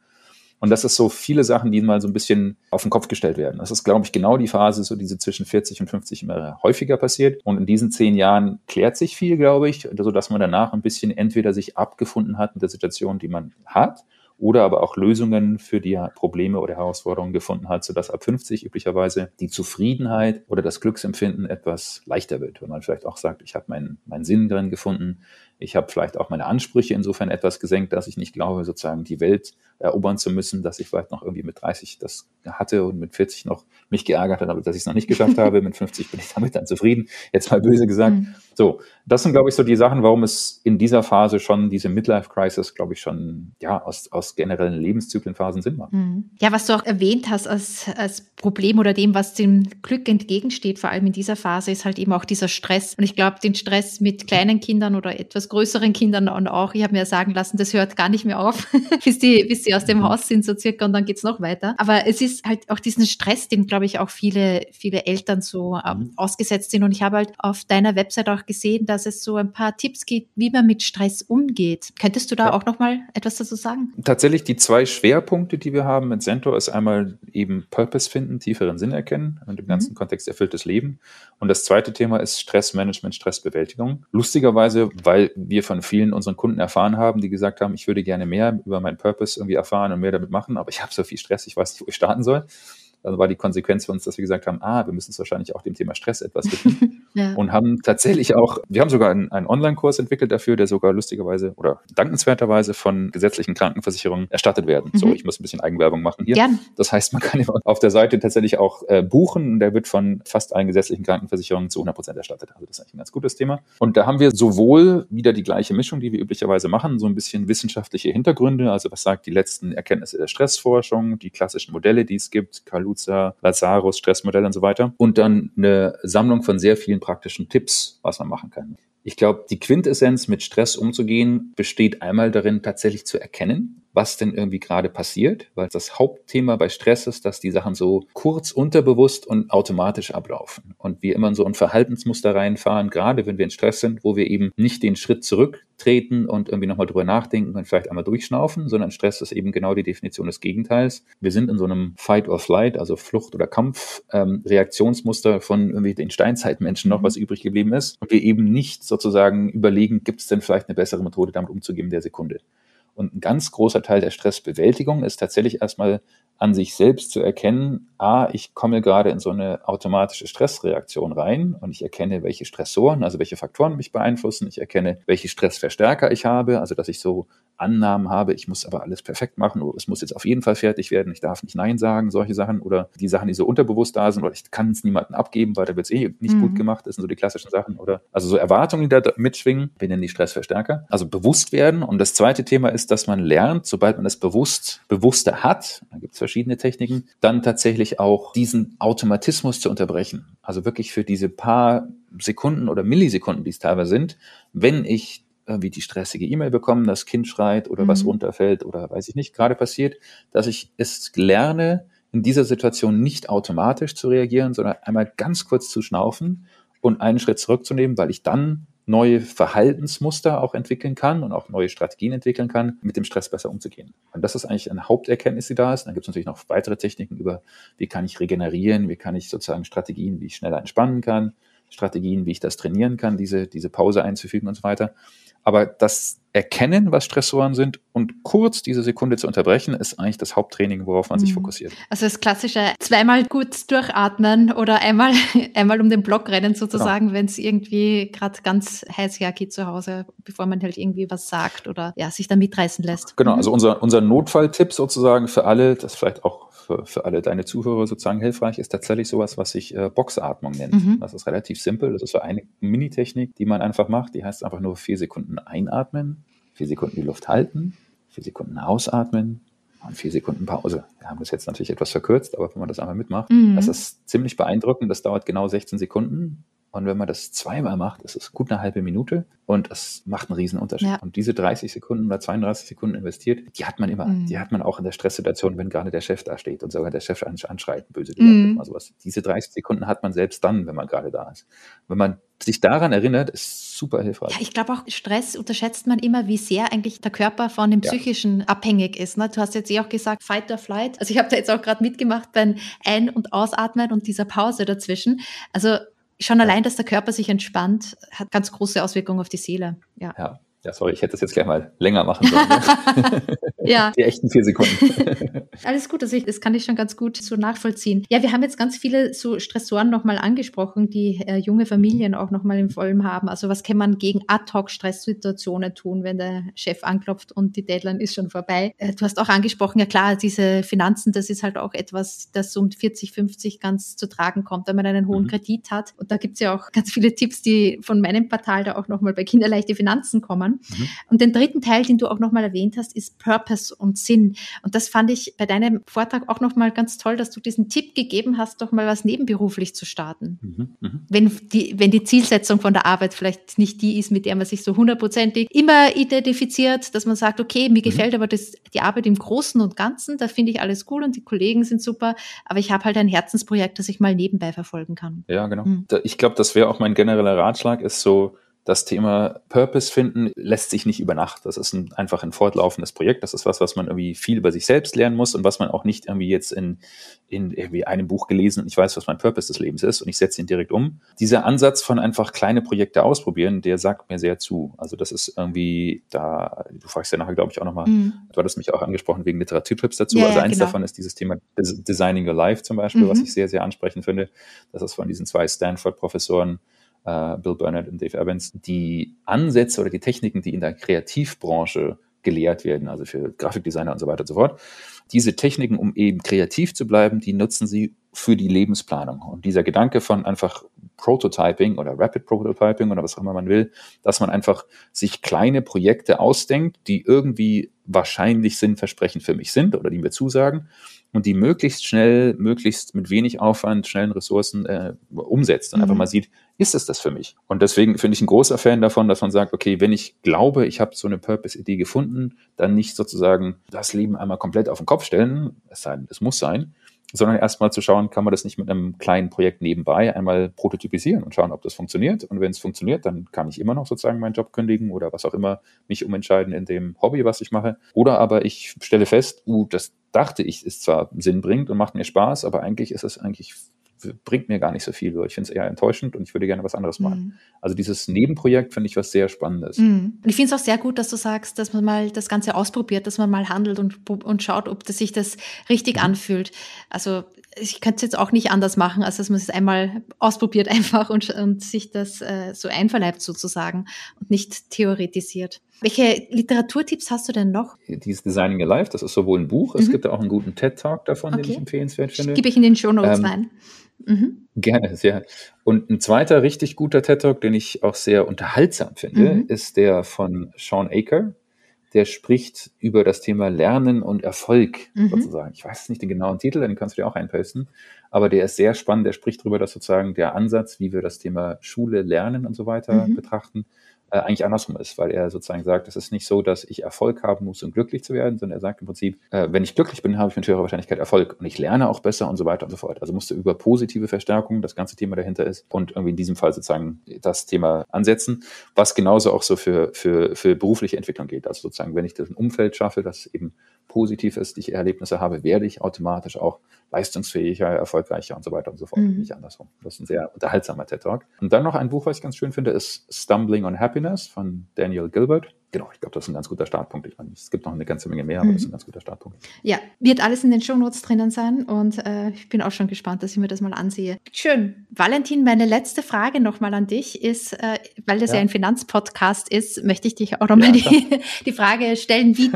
Und das ist so viele Sachen, die mal so ein bisschen auf den Kopf gestellt werden. Das ist, glaube ich, genau die Phase, so diese zwischen 40 und 50 immer häufiger passiert. Und in diesen zehn Jahren klärt sich viel, glaube ich, so dass man danach ein bisschen entweder sich abgefunden hat mit der Situation, die man hat, oder aber auch Lösungen für die Probleme oder Herausforderungen gefunden hat, sodass ab 50 üblicherweise die Zufriedenheit oder das Glücksempfinden etwas leichter wird, wenn man vielleicht auch sagt, ich habe meinen, meinen Sinn drin gefunden, ich habe vielleicht auch meine Ansprüche insofern etwas gesenkt, dass ich nicht glaube, sozusagen die Welt erobern zu müssen, dass ich vielleicht noch irgendwie mit 30 das hatte und mit 40 noch mich geärgert habe, dass ich es noch nicht geschafft habe. Mit 50 bin ich damit dann zufrieden. Jetzt mal böse gesagt. Mhm. So, das sind, glaube ich, so die Sachen, warum es in dieser Phase schon diese Midlife-Crisis, glaube ich, schon ja aus, aus generellen Lebenszyklenphasen Sinn macht. Mhm. Ja, was du auch erwähnt hast als, als Problem oder dem, was dem Glück entgegensteht, vor allem in dieser Phase, ist halt eben auch dieser Stress. Und ich glaube, den Stress mit kleinen Kindern oder etwas größeren Kindern und auch, ich habe mir sagen lassen, das hört gar nicht mehr auf, bis die, bis sie aus dem mhm. Haus sind, so circa, und dann geht's noch weiter. Aber es ist halt auch diesen Stress, dem, glaube ich, auch viele, viele Eltern so ähm, mhm. ausgesetzt sind. Und ich habe halt auf deiner Website auch gesehen, dass es so ein paar Tipps gibt, wie man mit Stress umgeht. Könntest du da ja. auch nochmal etwas dazu sagen? Tatsächlich die zwei Schwerpunkte, die wir haben mit Centaur, ist einmal eben Purpose finden, tieferen Sinn erkennen und im ganzen mhm. Kontext erfülltes Leben. Und das zweite Thema ist Stressmanagement, Stressbewältigung. Lustigerweise, weil wir von vielen unseren Kunden erfahren haben, die gesagt haben, ich würde gerne mehr über meinen Purpose irgendwie erfahren und mehr damit machen, aber ich habe so viel Stress, ich weiß nicht, wo ich starten soll. Dann war die Konsequenz für uns, dass wir gesagt haben, ah, wir müssen es wahrscheinlich auch dem Thema Stress etwas widmen. ja. Und haben tatsächlich auch, wir haben sogar einen, einen Online-Kurs entwickelt dafür, der sogar lustigerweise oder dankenswerterweise von gesetzlichen Krankenversicherungen erstattet werden. Mhm. So, ich muss ein bisschen Eigenwerbung machen hier. Gern. Das heißt, man kann auf der Seite tatsächlich auch äh, buchen. Der wird von fast allen gesetzlichen Krankenversicherungen zu 100 Prozent erstattet. Also das ist eigentlich ein ganz gutes Thema. Und da haben wir sowohl wieder die gleiche Mischung, die wir üblicherweise machen, so ein bisschen wissenschaftliche Hintergründe. Also was sagt die letzten Erkenntnisse der Stressforschung, die klassischen Modelle, die es gibt, Kalu Kaluza, Lazarus, Stressmodell und so weiter. Und dann eine Sammlung von sehr vielen praktischen Tipps, was man machen kann. Ich glaube, die Quintessenz mit Stress umzugehen besteht einmal darin, tatsächlich zu erkennen, was denn irgendwie gerade passiert, weil das Hauptthema bei Stress ist, dass die Sachen so kurz unterbewusst und automatisch ablaufen und wir immer in so ein Verhaltensmuster reinfahren, gerade wenn wir in Stress sind, wo wir eben nicht den Schritt zurücktreten und irgendwie nochmal drüber nachdenken und vielleicht einmal durchschnaufen, sondern Stress ist eben genau die Definition des Gegenteils. Wir sind in so einem Fight or Flight, also Flucht- oder Kampf-Reaktionsmuster ähm, von irgendwie den Steinzeitmenschen noch, mhm. was übrig geblieben ist und wir eben nicht sozusagen überlegen, gibt es denn vielleicht eine bessere Methode, damit umzugehen in der Sekunde. Und ein ganz großer Teil der Stressbewältigung ist tatsächlich erstmal an sich selbst zu erkennen, ah, ich komme gerade in so eine automatische Stressreaktion rein und ich erkenne, welche Stressoren, also welche Faktoren mich beeinflussen. Ich erkenne, welche Stressverstärker ich habe, also dass ich so Annahmen habe, ich muss aber alles perfekt machen. Oder es muss jetzt auf jeden Fall fertig werden, ich darf nicht Nein sagen, solche Sachen oder die Sachen, die so unterbewusst da sind oder ich kann es niemandem abgeben, weil da wird es eh nicht mhm. gut gemacht, das sind so die klassischen Sachen oder? Also so Erwartungen, die da mitschwingen, wir nennen die Stressverstärker. Also bewusst werden. Und das zweite Thema ist, dass man lernt, sobald man es bewusst, bewusster hat, da gibt es verschiedene Techniken, dann tatsächlich auch diesen Automatismus zu unterbrechen. Also wirklich für diese paar Sekunden oder Millisekunden, die es teilweise sind, wenn ich wie die stressige E-Mail bekommen, das Kind schreit oder mhm. was runterfällt oder weiß ich nicht, gerade passiert, dass ich es lerne, in dieser Situation nicht automatisch zu reagieren, sondern einmal ganz kurz zu schnaufen und einen Schritt zurückzunehmen, weil ich dann neue Verhaltensmuster auch entwickeln kann und auch neue Strategien entwickeln kann, mit dem Stress besser umzugehen. Und das ist eigentlich eine Haupterkenntnis, die da ist. Dann gibt es natürlich noch weitere Techniken über, wie kann ich regenerieren, wie kann ich sozusagen Strategien, wie ich schneller entspannen kann, Strategien, wie ich das trainieren kann, diese, diese Pause einzufügen und so weiter. Aber das Erkennen, was Stressoren sind und kurz diese Sekunde zu unterbrechen, ist eigentlich das Haupttraining, worauf man mhm. sich fokussiert. Also das klassische zweimal kurz durchatmen oder einmal, einmal um den Block rennen sozusagen, genau. wenn es irgendwie gerade ganz heiß hergeht zu Hause, bevor man halt irgendwie was sagt oder ja, sich da mitreißen lässt. Genau, mhm. also unser, unser Notfalltipp sozusagen für alle, das vielleicht auch für, für alle deine Zuhörer sozusagen hilfreich, ist tatsächlich sowas, was sich äh, Boxatmung nennt. Mhm. Das ist relativ simpel. Das ist so eine Mini-Technik, die man einfach macht. Die heißt einfach nur vier Sekunden einatmen, vier Sekunden die Luft halten, vier Sekunden ausatmen, und vier Sekunden Pause. Wir haben das jetzt natürlich etwas verkürzt, aber wenn man das einmal mitmacht, mhm. das ist ziemlich beeindruckend. Das dauert genau 16 Sekunden. Und wenn man das zweimal macht, ist es gut eine halbe Minute und es macht einen riesen Unterschied. Ja. Und diese 30 Sekunden oder 32 Sekunden investiert, die hat man immer. Mhm. Die hat man auch in der Stresssituation, wenn gerade der Chef da steht und sogar der Chef anschreit, böse gesagt, mhm. immer sowas. Diese 30 Sekunden hat man selbst dann, wenn man gerade da ist. Wenn man sich daran erinnert, ist super hilfreich. Ja, ich glaube auch Stress unterschätzt man immer, wie sehr eigentlich der Körper von dem Psychischen ja. abhängig ist. Ne? Du hast jetzt eh auch gesagt, Fight or Flight. Also ich habe da jetzt auch gerade mitgemacht beim Ein- und Ausatmen und dieser Pause dazwischen. Also schon allein, dass der Körper sich entspannt, hat ganz große Auswirkungen auf die Seele. Ja. ja. Ja, sorry, ich hätte das jetzt gleich mal länger machen sollen. Ne? ja. Die echten vier Sekunden. Alles gut, also ich, das kann ich schon ganz gut so nachvollziehen. Ja, wir haben jetzt ganz viele so Stressoren nochmal angesprochen, die äh, junge Familien auch nochmal im Vollen haben. Also was kann man gegen Ad-Hoc-Stresssituationen tun, wenn der Chef anklopft und die Deadline ist schon vorbei? Äh, du hast auch angesprochen, ja klar, diese Finanzen, das ist halt auch etwas, das um 40, 50 ganz zu tragen kommt, wenn man einen hohen mhm. Kredit hat. Und da gibt's ja auch ganz viele Tipps, die von meinem Portal da auch nochmal bei Kinderleichte Finanzen kommen kann. Mhm. Und den dritten Teil, den du auch nochmal erwähnt hast, ist Purpose und Sinn. Und das fand ich bei deinem Vortrag auch nochmal ganz toll, dass du diesen Tipp gegeben hast, doch mal was nebenberuflich zu starten. Mhm. Mhm. Wenn, die, wenn die Zielsetzung von der Arbeit vielleicht nicht die ist, mit der man sich so hundertprozentig immer identifiziert, dass man sagt, okay, mir mhm. gefällt aber das, die Arbeit im Großen und Ganzen, da finde ich alles cool und die Kollegen sind super, aber ich habe halt ein Herzensprojekt, das ich mal nebenbei verfolgen kann. Ja, genau. Mhm. Ich glaube, das wäre auch mein genereller Ratschlag, ist so, das Thema Purpose finden lässt sich nicht über Nacht. Das ist ein, einfach ein fortlaufendes Projekt. Das ist was, was man irgendwie viel über sich selbst lernen muss und was man auch nicht irgendwie jetzt in, in irgendwie einem Buch gelesen und ich weiß, was mein Purpose des Lebens ist und ich setze ihn direkt um. Dieser Ansatz von einfach kleine Projekte ausprobieren, der sagt mir sehr zu. Also das ist irgendwie da, du fragst ja nachher, glaube ich, auch nochmal, mhm. du hattest mich auch angesprochen wegen Literaturtipps dazu. Ja, also eins genau. davon ist dieses Thema Designing Your Life zum Beispiel, mhm. was ich sehr, sehr ansprechend finde. Das ist von diesen zwei Stanford-Professoren äh, Bill Burnett und Dave Evans, die Ansätze oder die Techniken, die in der Kreativbranche gelehrt werden, also für Grafikdesigner und so weiter und so fort. Diese Techniken, um eben kreativ zu bleiben, die nutzen sie für die Lebensplanung. Und dieser Gedanke von einfach Prototyping oder Rapid Prototyping oder was auch immer man will, dass man einfach sich kleine Projekte ausdenkt, die irgendwie wahrscheinlich sinnversprechend für mich sind oder die mir zusagen und die möglichst schnell, möglichst mit wenig Aufwand, schnellen Ressourcen äh, umsetzt und mhm. einfach mal sieht, ist es das für mich? Und deswegen finde ich ein großer Fan davon, dass man sagt, okay, wenn ich glaube, ich habe so eine Purpose-Idee gefunden, dann nicht sozusagen das Leben einmal komplett auf den Kopf stellen, es sei denn, es muss sein, sondern erstmal zu schauen, kann man das nicht mit einem kleinen Projekt nebenbei einmal prototypisieren und schauen, ob das funktioniert. Und wenn es funktioniert, dann kann ich immer noch sozusagen meinen Job kündigen oder was auch immer mich umentscheiden in dem Hobby, was ich mache. Oder aber ich stelle fest, uh, das dachte ich, ist zwar Sinn bringt und macht mir Spaß, aber eigentlich ist es eigentlich bringt mir gar nicht so viel. Ich finde es eher enttäuschend und ich würde gerne was anderes machen. Mhm. Also dieses Nebenprojekt finde ich was sehr Spannendes. Mhm. Und ich finde es auch sehr gut, dass du sagst, dass man mal das Ganze ausprobiert, dass man mal handelt und, und schaut, ob das sich das richtig mhm. anfühlt. Also ich könnte es jetzt auch nicht anders machen, als dass man es einmal ausprobiert einfach und, und sich das äh, so einverleibt sozusagen und nicht theoretisiert. Welche Literaturtipps hast du denn noch? Dieses Designing Your Life, das ist sowohl ein Buch, mhm. es gibt auch einen guten TED-Talk davon, okay. den ich empfehlenswert finde. Gebe ich in den Show Notes ähm, rein. Mhm. Gerne, sehr. Und ein zweiter richtig guter TED-Talk, den ich auch sehr unterhaltsam finde, mhm. ist der von Sean Aker. Der spricht über das Thema Lernen und Erfolg mhm. sozusagen. Ich weiß nicht den genauen Titel, den kannst du dir auch einposten. Aber der ist sehr spannend. Der spricht darüber, dass sozusagen der Ansatz, wie wir das Thema Schule, Lernen und so weiter mhm. betrachten, äh, eigentlich andersrum ist, weil er sozusagen sagt, es ist nicht so, dass ich Erfolg haben muss, um glücklich zu werden, sondern er sagt im Prinzip, äh, wenn ich glücklich bin, habe ich mit höherer Wahrscheinlichkeit Erfolg und ich lerne auch besser und so weiter und so fort. Also musste über positive Verstärkung das ganze Thema dahinter ist und irgendwie in diesem Fall sozusagen das Thema ansetzen, was genauso auch so für, für, für berufliche Entwicklung geht. Also sozusagen, wenn ich das Umfeld schaffe, das eben positiv ist, ich Erlebnisse habe, werde ich automatisch auch leistungsfähiger, erfolgreicher und so weiter und so fort. Mhm. Nicht andersrum. Das ist ein sehr unterhaltsamer TED-Talk. Und dann noch ein Buch, was ich ganz schön finde, ist Stumbling on Happiness von Daniel Gilbert. Genau, ich glaube, das ist ein ganz guter Startpunkt. Ich meine, es gibt noch eine ganze Menge mehr, aber mhm. das ist ein ganz guter Startpunkt. Ja, wird alles in den Shownotes drinnen sein und äh, ich bin auch schon gespannt, dass ich mir das mal ansehe. Schön. Valentin, meine letzte Frage nochmal an dich ist, äh, weil das ja. ja ein Finanzpodcast ist, möchte ich dich auch nochmal ja, die, die Frage stellen, wie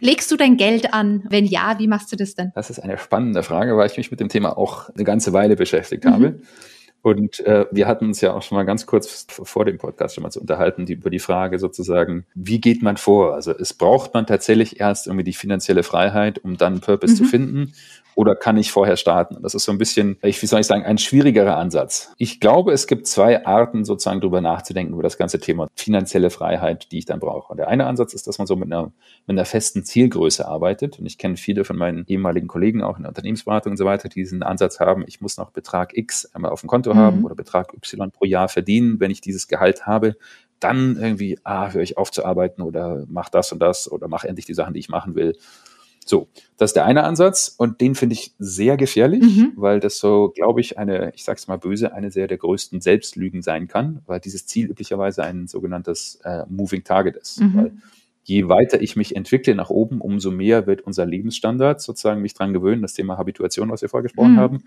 Legst du dein Geld an? Wenn ja, wie machst du das denn? Das ist eine spannende Frage, weil ich mich mit dem Thema auch eine ganze Weile beschäftigt mhm. habe. Und äh, wir hatten uns ja auch schon mal ganz kurz vor dem Podcast schon mal zu unterhalten, die, über die Frage sozusagen, wie geht man vor? Also es braucht man tatsächlich erst irgendwie die finanzielle Freiheit, um dann Purpose mhm. zu finden oder kann ich vorher starten? Das ist so ein bisschen, ich, wie soll ich sagen, ein schwierigerer Ansatz. Ich glaube, es gibt zwei Arten, sozusagen darüber nachzudenken, über das ganze Thema finanzielle Freiheit, die ich dann brauche. Und der eine Ansatz ist, dass man so mit einer, mit einer festen Zielgröße arbeitet. Und ich kenne viele von meinen ehemaligen Kollegen auch in der Unternehmensberatung und so weiter, die diesen Ansatz haben, ich muss noch Betrag X einmal auf dem Konto mhm. haben oder Betrag Y pro Jahr verdienen, wenn ich dieses Gehalt habe dann irgendwie, ah, höre ich auf zu arbeiten oder mach das und das oder mach endlich die Sachen, die ich machen will. So, das ist der eine Ansatz und den finde ich sehr gefährlich, mhm. weil das so, glaube ich, eine, ich sage es mal böse, eine sehr der größten Selbstlügen sein kann, weil dieses Ziel üblicherweise ein sogenanntes äh, Moving Target ist. Mhm. Weil je weiter ich mich entwickle nach oben, umso mehr wird unser Lebensstandard sozusagen mich dran gewöhnen, das Thema Habituation, was wir vorher gesprochen mhm. haben.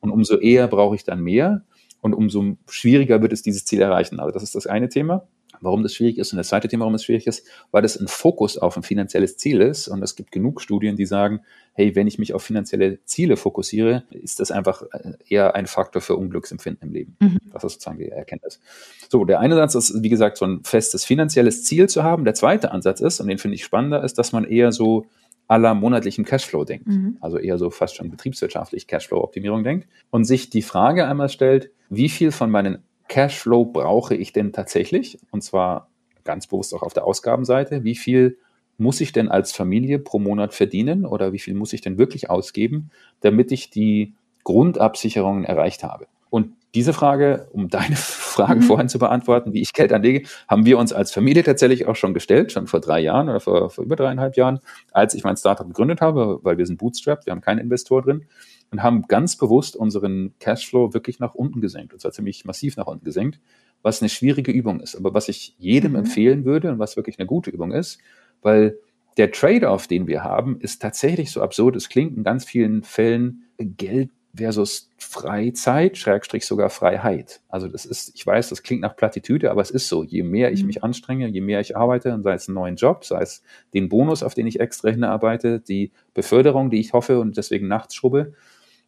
Und umso eher brauche ich dann mehr und umso schwieriger wird es, dieses Ziel erreichen. Also das ist das eine Thema. Warum das schwierig ist. Und das zweite Thema, warum es schwierig ist, weil das ein Fokus auf ein finanzielles Ziel ist. Und es gibt genug Studien, die sagen, hey, wenn ich mich auf finanzielle Ziele fokussiere, ist das einfach äh, eher ein Faktor für Unglücksempfinden im Leben. Mhm. Das ist sozusagen die Erkenntnis. So, der eine Ansatz ist, wie gesagt, so ein festes finanzielles Ziel zu haben. Der zweite Ansatz ist, und den finde ich spannender, ist, dass man eher so aller monatlichen Cashflow denkt. Mhm. Also eher so fast schon betriebswirtschaftlich Cashflow-Optimierung denkt und sich die Frage einmal stellt, wie viel von meinen Cashflow brauche ich denn tatsächlich? Und zwar ganz bewusst auch auf der Ausgabenseite. Wie viel muss ich denn als Familie pro Monat verdienen oder wie viel muss ich denn wirklich ausgeben, damit ich die Grundabsicherungen erreicht habe? Und diese Frage, um deine Frage mhm. vorhin zu beantworten, wie ich Geld anlege, haben wir uns als Familie tatsächlich auch schon gestellt, schon vor drei Jahren oder vor, vor über dreieinhalb Jahren, als ich mein Startup gegründet habe, weil wir sind Bootstrap, wir haben keinen Investor drin und haben ganz bewusst unseren Cashflow wirklich nach unten gesenkt, und zwar ziemlich massiv nach unten gesenkt, was eine schwierige Übung ist, aber was ich jedem mhm. empfehlen würde und was wirklich eine gute Übung ist, weil der Trade-off, den wir haben, ist tatsächlich so absurd. Es klingt in ganz vielen Fällen Geld versus Freizeit, Schrägstrich sogar Freiheit. Also das ist, ich weiß, das klingt nach Plattitüde, aber es ist so. Je mehr ich mhm. mich anstrenge, je mehr ich arbeite, sei es einen neuen Job, sei es den Bonus, auf den ich extra hinarbeite, die Beförderung, die ich hoffe und deswegen nachts schrubbe,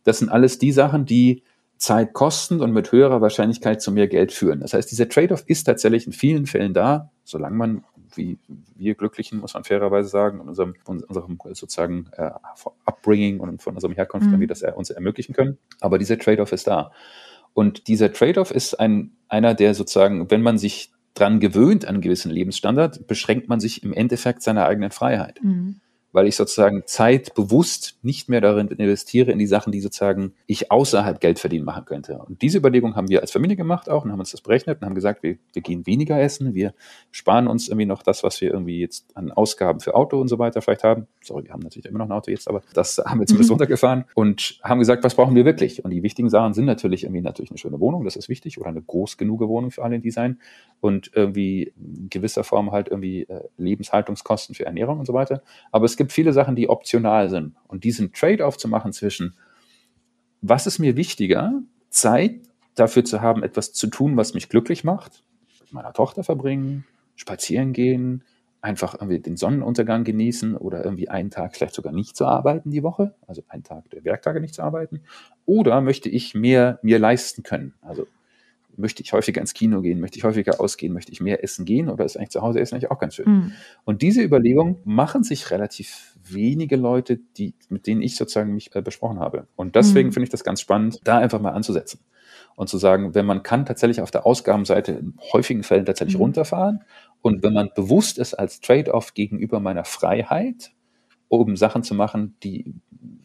das sind alles die Sachen, die Zeit kosten und mit höherer Wahrscheinlichkeit zu mehr Geld führen. Das heißt, dieser Trade-off ist tatsächlich in vielen Fällen da, solange man, wie wir Glücklichen, muss man fairerweise sagen, in unserem, unserem sozusagen äh, Upbringing und von unserem Herkunft, mhm. wir das uns ermöglichen können. Aber dieser Trade-off ist da. Und dieser Trade-off ist ein, einer, der sozusagen, wenn man sich dran gewöhnt an einen gewissen Lebensstandard, beschränkt man sich im Endeffekt seiner eigenen Freiheit. Mhm weil ich sozusagen Zeit bewusst nicht mehr darin investiere, in die Sachen, die sozusagen ich außerhalb Geld verdienen machen könnte. Und diese Überlegung haben wir als Familie gemacht auch und haben uns das berechnet und haben gesagt, wir, wir gehen weniger essen, wir sparen uns irgendwie noch das, was wir irgendwie jetzt an Ausgaben für Auto und so weiter vielleicht haben. Sorry, wir haben natürlich immer noch ein Auto jetzt, aber das haben wir zumindest runtergefahren und haben gesagt, was brauchen wir wirklich? Und die wichtigen Sachen sind natürlich irgendwie natürlich eine schöne Wohnung, das ist wichtig, oder eine groß genug Wohnung für alle in Design und irgendwie in gewisser Form halt irgendwie äh, Lebenshaltungskosten für Ernährung und so weiter. Aber es gibt gibt viele Sachen, die optional sind. Und diesen Trade-off zu machen zwischen, was ist mir wichtiger, Zeit dafür zu haben, etwas zu tun, was mich glücklich macht, mit meiner Tochter verbringen, spazieren gehen, einfach irgendwie den Sonnenuntergang genießen oder irgendwie einen Tag vielleicht sogar nicht zu arbeiten die Woche, also einen Tag der Werktage nicht zu arbeiten, oder möchte ich mehr mir leisten können, also möchte ich häufiger ins Kino gehen, möchte ich häufiger ausgehen, möchte ich mehr essen gehen oder ist eigentlich zu Hause essen eigentlich auch ganz schön. Mhm. Und diese Überlegung machen sich relativ wenige Leute, die, mit denen ich sozusagen mich äh, besprochen habe. Und deswegen mhm. finde ich das ganz spannend, da einfach mal anzusetzen und zu sagen, wenn man kann tatsächlich auf der Ausgabenseite in häufigen Fällen tatsächlich mhm. runterfahren und wenn man bewusst ist als Trade-off gegenüber meiner Freiheit, um Sachen zu machen, die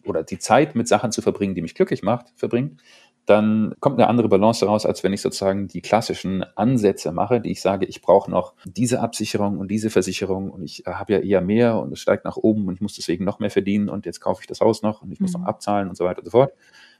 oder die Zeit mit Sachen zu verbringen, die mich glücklich macht, verbringt, dann kommt eine andere Balance raus, als wenn ich sozusagen die klassischen Ansätze mache, die ich sage, ich brauche noch diese Absicherung und diese Versicherung und ich habe ja eher mehr und es steigt nach oben und ich muss deswegen noch mehr verdienen und jetzt kaufe ich das Haus noch und ich muss mhm. noch abzahlen und so weiter und so fort.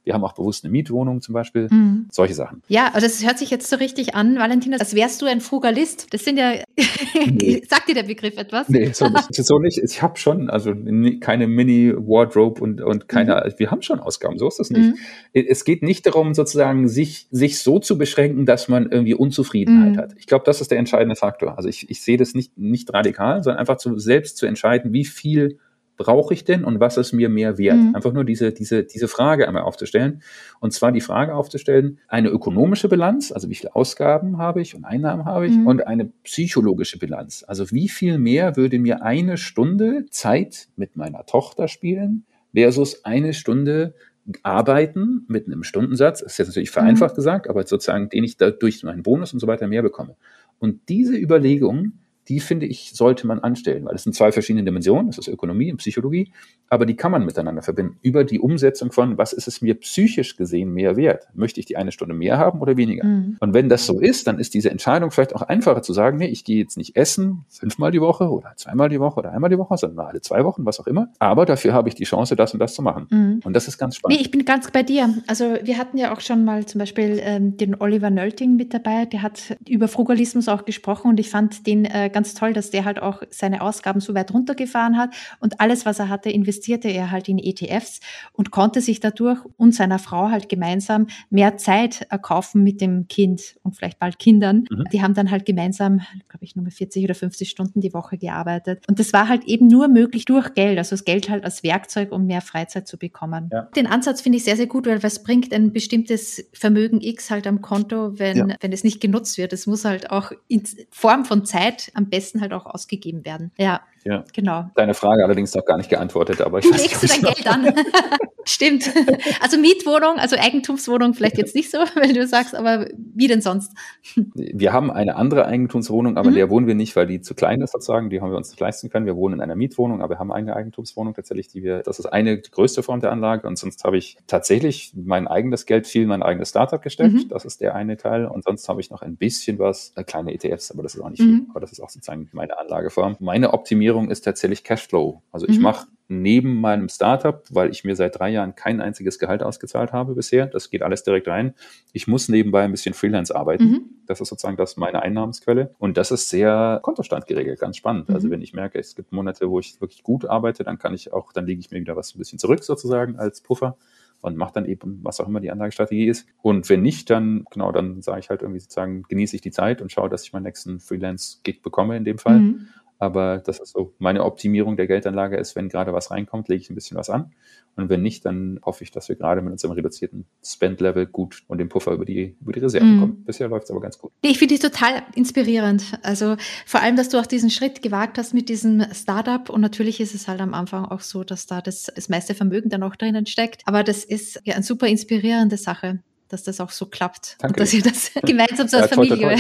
Wir haben auch bewusst eine Mietwohnung zum Beispiel. Mhm. Solche Sachen. Ja, das hört sich jetzt so richtig an, Valentina, als wärst du ein Frugalist. Das sind ja, nee. sagt dir der Begriff etwas? Nee, so nicht. So nicht. Ich habe schon, also keine Mini-Wardrobe und, und keine, mhm. wir haben schon Ausgaben, so ist das nicht. Mhm. Es geht nicht darum, sozusagen sich, sich so zu beschränken, dass man irgendwie Unzufriedenheit mhm. hat. Ich glaube, das ist der entscheidende Faktor. Also ich, ich sehe das nicht, nicht radikal, sondern einfach zu, selbst zu entscheiden, wie viel brauche ich denn und was ist mir mehr wert? Mhm. Einfach nur diese, diese, diese Frage einmal aufzustellen. Und zwar die Frage aufzustellen, eine ökonomische Bilanz, also wie viele Ausgaben habe ich und Einnahmen habe ich, mhm. und eine psychologische Bilanz. Also wie viel mehr würde mir eine Stunde Zeit mit meiner Tochter spielen versus eine Stunde arbeiten mit einem Stundensatz, das ist jetzt natürlich vereinfacht mhm. gesagt, aber sozusagen, den ich da durch meinen Bonus und so weiter mehr bekomme. Und diese Überlegung die finde ich, sollte man anstellen, weil es sind zwei verschiedene Dimensionen, das ist Ökonomie und Psychologie, aber die kann man miteinander verbinden über die Umsetzung von, was ist es mir psychisch gesehen mehr wert? Möchte ich die eine Stunde mehr haben oder weniger? Mhm. Und wenn das so ist, dann ist diese Entscheidung vielleicht auch einfacher zu sagen, nee, ich gehe jetzt nicht essen, fünfmal die Woche oder zweimal die Woche oder einmal die Woche, sondern alle zwei Wochen, was auch immer. Aber dafür habe ich die Chance, das und das zu machen. Mhm. Und das ist ganz spannend. Nee, ich bin ganz bei dir. Also wir hatten ja auch schon mal zum Beispiel ähm, den Oliver Nölting mit dabei, der hat über Frugalismus auch gesprochen und ich fand den äh, ganz ganz toll, dass der halt auch seine Ausgaben so weit runtergefahren hat und alles, was er hatte, investierte er halt in ETFs und konnte sich dadurch und seiner Frau halt gemeinsam mehr Zeit erkaufen mit dem Kind und vielleicht bald Kindern. Mhm. Die haben dann halt gemeinsam, glaube ich, nur 40 oder 50 Stunden die Woche gearbeitet. Und das war halt eben nur möglich durch Geld, also das Geld halt als Werkzeug, um mehr Freizeit zu bekommen. Ja. Den Ansatz finde ich sehr, sehr gut, weil was bringt ein bestimmtes Vermögen X halt am Konto, wenn, ja. wenn es nicht genutzt wird. Es muss halt auch in Form von Zeit am besten halt auch ausgegeben werden. Ja. Ja. Genau. Deine Frage allerdings noch gar nicht geantwortet, aber ich du legst du dein Geld an. Stimmt. Also Mietwohnung, also Eigentumswohnung vielleicht jetzt nicht so, weil du sagst, aber wie denn sonst? Wir haben eine andere Eigentumswohnung, aber mhm. der wohnen wir nicht, weil die zu klein ist sozusagen. Die haben wir uns nicht leisten können. Wir wohnen in einer Mietwohnung, aber wir haben eine Eigentumswohnung tatsächlich, die wir, das ist eine größte Form der Anlage. Und sonst habe ich tatsächlich mein eigenes Geld viel in mein eigenes Startup gesteckt. Mhm. Das ist der eine Teil. Und sonst habe ich noch ein bisschen was, äh, kleine ETFs, aber das ist auch nicht viel. Mhm. Aber das ist auch sozusagen meine Anlageform. Meine Optimierung ist tatsächlich Cashflow. Also ich mhm. mache neben meinem Startup, weil ich mir seit drei Jahren kein einziges Gehalt ausgezahlt habe bisher. Das geht alles direkt rein. Ich muss nebenbei ein bisschen Freelance arbeiten. Mhm. Das ist sozusagen das meine Einnahmensquelle. Und das ist sehr Kontostand geregelt, ganz spannend. Also mhm. Also wenn ich merke, es gibt Monate, wo ich wirklich gut arbeite, dann kann ich auch, dann lege ich mir wieder was ein bisschen zurück sozusagen als Puffer und mache dann eben, was auch immer die Anlagestrategie ist. Und wenn nicht, dann, genau, dann sage ich halt irgendwie sozusagen, genieße ich die Zeit und schaue, dass ich meinen nächsten Freelance-Gig bekomme in dem Fall. Mhm. Aber das ist so meine Optimierung der Geldanlage ist, wenn gerade was reinkommt, lege ich ein bisschen was an. Und wenn nicht, dann hoffe ich, dass wir gerade mit unserem reduzierten Spend-Level gut und dem Puffer über die, über die Reserven mm. kommen. Bisher läuft es aber ganz gut. Ich finde dich total inspirierend. Also vor allem, dass du auch diesen Schritt gewagt hast mit diesem Startup. Und natürlich ist es halt am Anfang auch so, dass da das, das meiste Vermögen dann auch drinnen steckt. Aber das ist ja eine super inspirierende Sache dass das auch so klappt Danke und dass ihr das gemeinsam so als Familie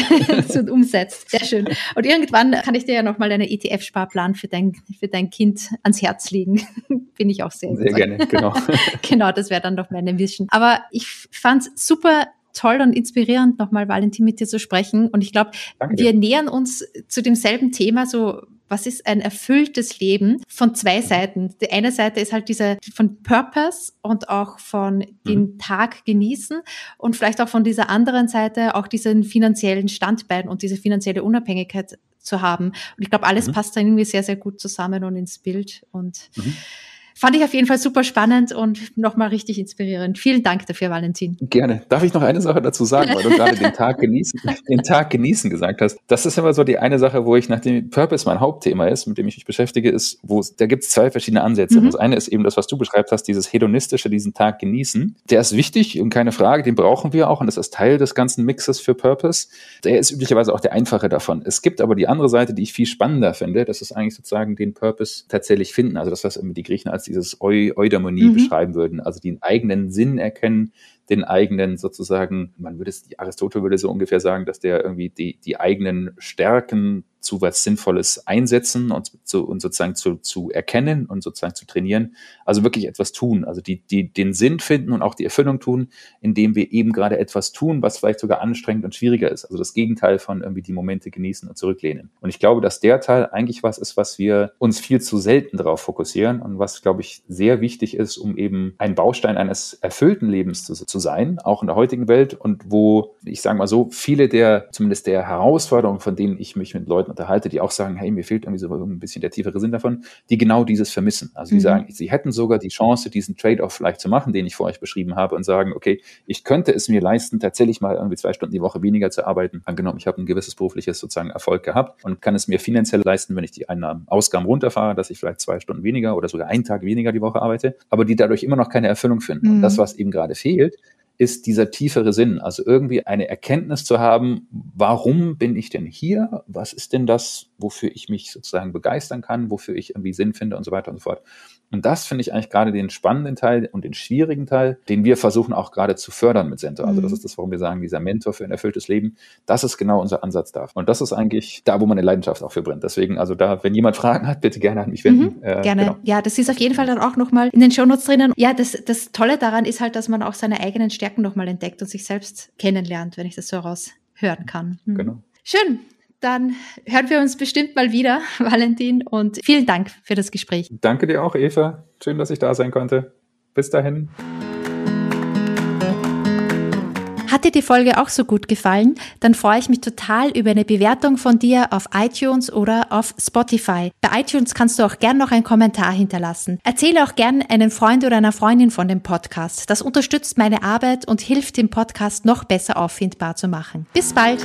so umsetzt. Sehr schön. Und irgendwann kann ich dir ja nochmal einen ETF-Sparplan für dein, für dein Kind ans Herz legen. Bin ich auch sehr Sehr gerne, genau. genau, das wäre dann doch meine Mission. Aber ich fand es super toll und inspirierend, nochmal Valentin mit dir zu sprechen. Und ich glaube, wir nähern uns zu demselben Thema so was ist ein erfülltes Leben von zwei Seiten. Die eine Seite ist halt diese von Purpose und auch von den mhm. Tag genießen und vielleicht auch von dieser anderen Seite auch diesen finanziellen Standbein und diese finanzielle Unabhängigkeit zu haben. Und ich glaube, alles mhm. passt da irgendwie sehr, sehr gut zusammen und ins Bild und mhm. Fand ich auf jeden Fall super spannend und nochmal richtig inspirierend. Vielen Dank dafür, Valentin. Gerne. Darf ich noch eine Sache dazu sagen, weil du gerade den Tag genießen, den Tag genießen gesagt hast. Das ist immer so die eine Sache, wo ich, nachdem Purpose mein Hauptthema ist, mit dem ich mich beschäftige, ist, wo da gibt es zwei verschiedene Ansätze. Mhm. Das eine ist eben das, was du beschreibt hast, dieses hedonistische, diesen Tag genießen. Der ist wichtig und keine Frage, den brauchen wir auch und das ist Teil des ganzen Mixes für Purpose. Der ist üblicherweise auch der einfache davon. Es gibt aber die andere Seite, die ich viel spannender finde. Das ist eigentlich sozusagen den Purpose tatsächlich finden. Also das, was die Griechen als dieses Eu Eudaimonie mhm. beschreiben würden, also den eigenen Sinn erkennen, den eigenen sozusagen, man würde es, Aristotel würde so ungefähr sagen, dass der irgendwie die, die eigenen Stärken zu was Sinnvolles einsetzen und, zu, und sozusagen zu, zu erkennen und sozusagen zu trainieren. Also wirklich etwas tun, also die, die den Sinn finden und auch die Erfüllung tun, indem wir eben gerade etwas tun, was vielleicht sogar anstrengend und schwieriger ist. Also das Gegenteil von irgendwie die Momente genießen und zurücklehnen. Und ich glaube, dass der Teil eigentlich was ist, was wir uns viel zu selten darauf fokussieren und was, glaube ich, sehr wichtig ist, um eben ein Baustein eines erfüllten Lebens zu, zu sein, auch in der heutigen Welt und wo, ich sage mal so, viele der, zumindest der Herausforderungen, von denen ich mich mit Leuten Leuten unterhalte, die auch sagen, hey, mir fehlt irgendwie so ein bisschen der tiefere Sinn davon, die genau dieses vermissen. Also die mhm. sagen, sie hätten sogar die Chance, diesen Trade-off vielleicht zu machen, den ich vor euch beschrieben habe und sagen, okay, ich könnte es mir leisten, tatsächlich mal irgendwie zwei Stunden die Woche weniger zu arbeiten. Angenommen, ich habe ein gewisses berufliches sozusagen Erfolg gehabt und kann es mir finanziell leisten, wenn ich die Einnahmen, Ausgaben runterfahre, dass ich vielleicht zwei Stunden weniger oder sogar einen Tag weniger die Woche arbeite, aber die dadurch immer noch keine Erfüllung finden. Mhm. Und das, was eben gerade fehlt, ist dieser tiefere Sinn, also irgendwie eine Erkenntnis zu haben, warum bin ich denn hier? Was ist denn das, wofür ich mich sozusagen begeistern kann, wofür ich irgendwie Sinn finde und so weiter und so fort. Und das finde ich eigentlich gerade den spannenden Teil und den schwierigen Teil, den wir versuchen auch gerade zu fördern mit Center. Also das mhm. ist das, warum wir sagen, dieser Mentor für ein erfülltes Leben, das ist genau unser Ansatz da. Und das ist eigentlich da, wo man eine Leidenschaft auch für brennt. Deswegen, also da, wenn jemand Fragen hat, bitte gerne an mich wenden. Mhm, äh, gerne. Genau. Ja, das ist auf jeden Fall dann auch nochmal in den Shownotes drinnen. Ja, das, das Tolle daran ist halt, dass man auch seine eigenen Stärken nochmal entdeckt und sich selbst kennenlernt, wenn ich das so heraushören kann. Mhm. Genau. Schön dann hören wir uns bestimmt mal wieder, Valentin. Und vielen Dank für das Gespräch. Danke dir auch, Eva. Schön, dass ich da sein konnte. Bis dahin. Hat dir die Folge auch so gut gefallen? Dann freue ich mich total über eine Bewertung von dir auf iTunes oder auf Spotify. Bei iTunes kannst du auch gern noch einen Kommentar hinterlassen. Erzähle auch gern einen Freund oder einer Freundin von dem Podcast. Das unterstützt meine Arbeit und hilft dem Podcast noch besser auffindbar zu machen. Bis bald!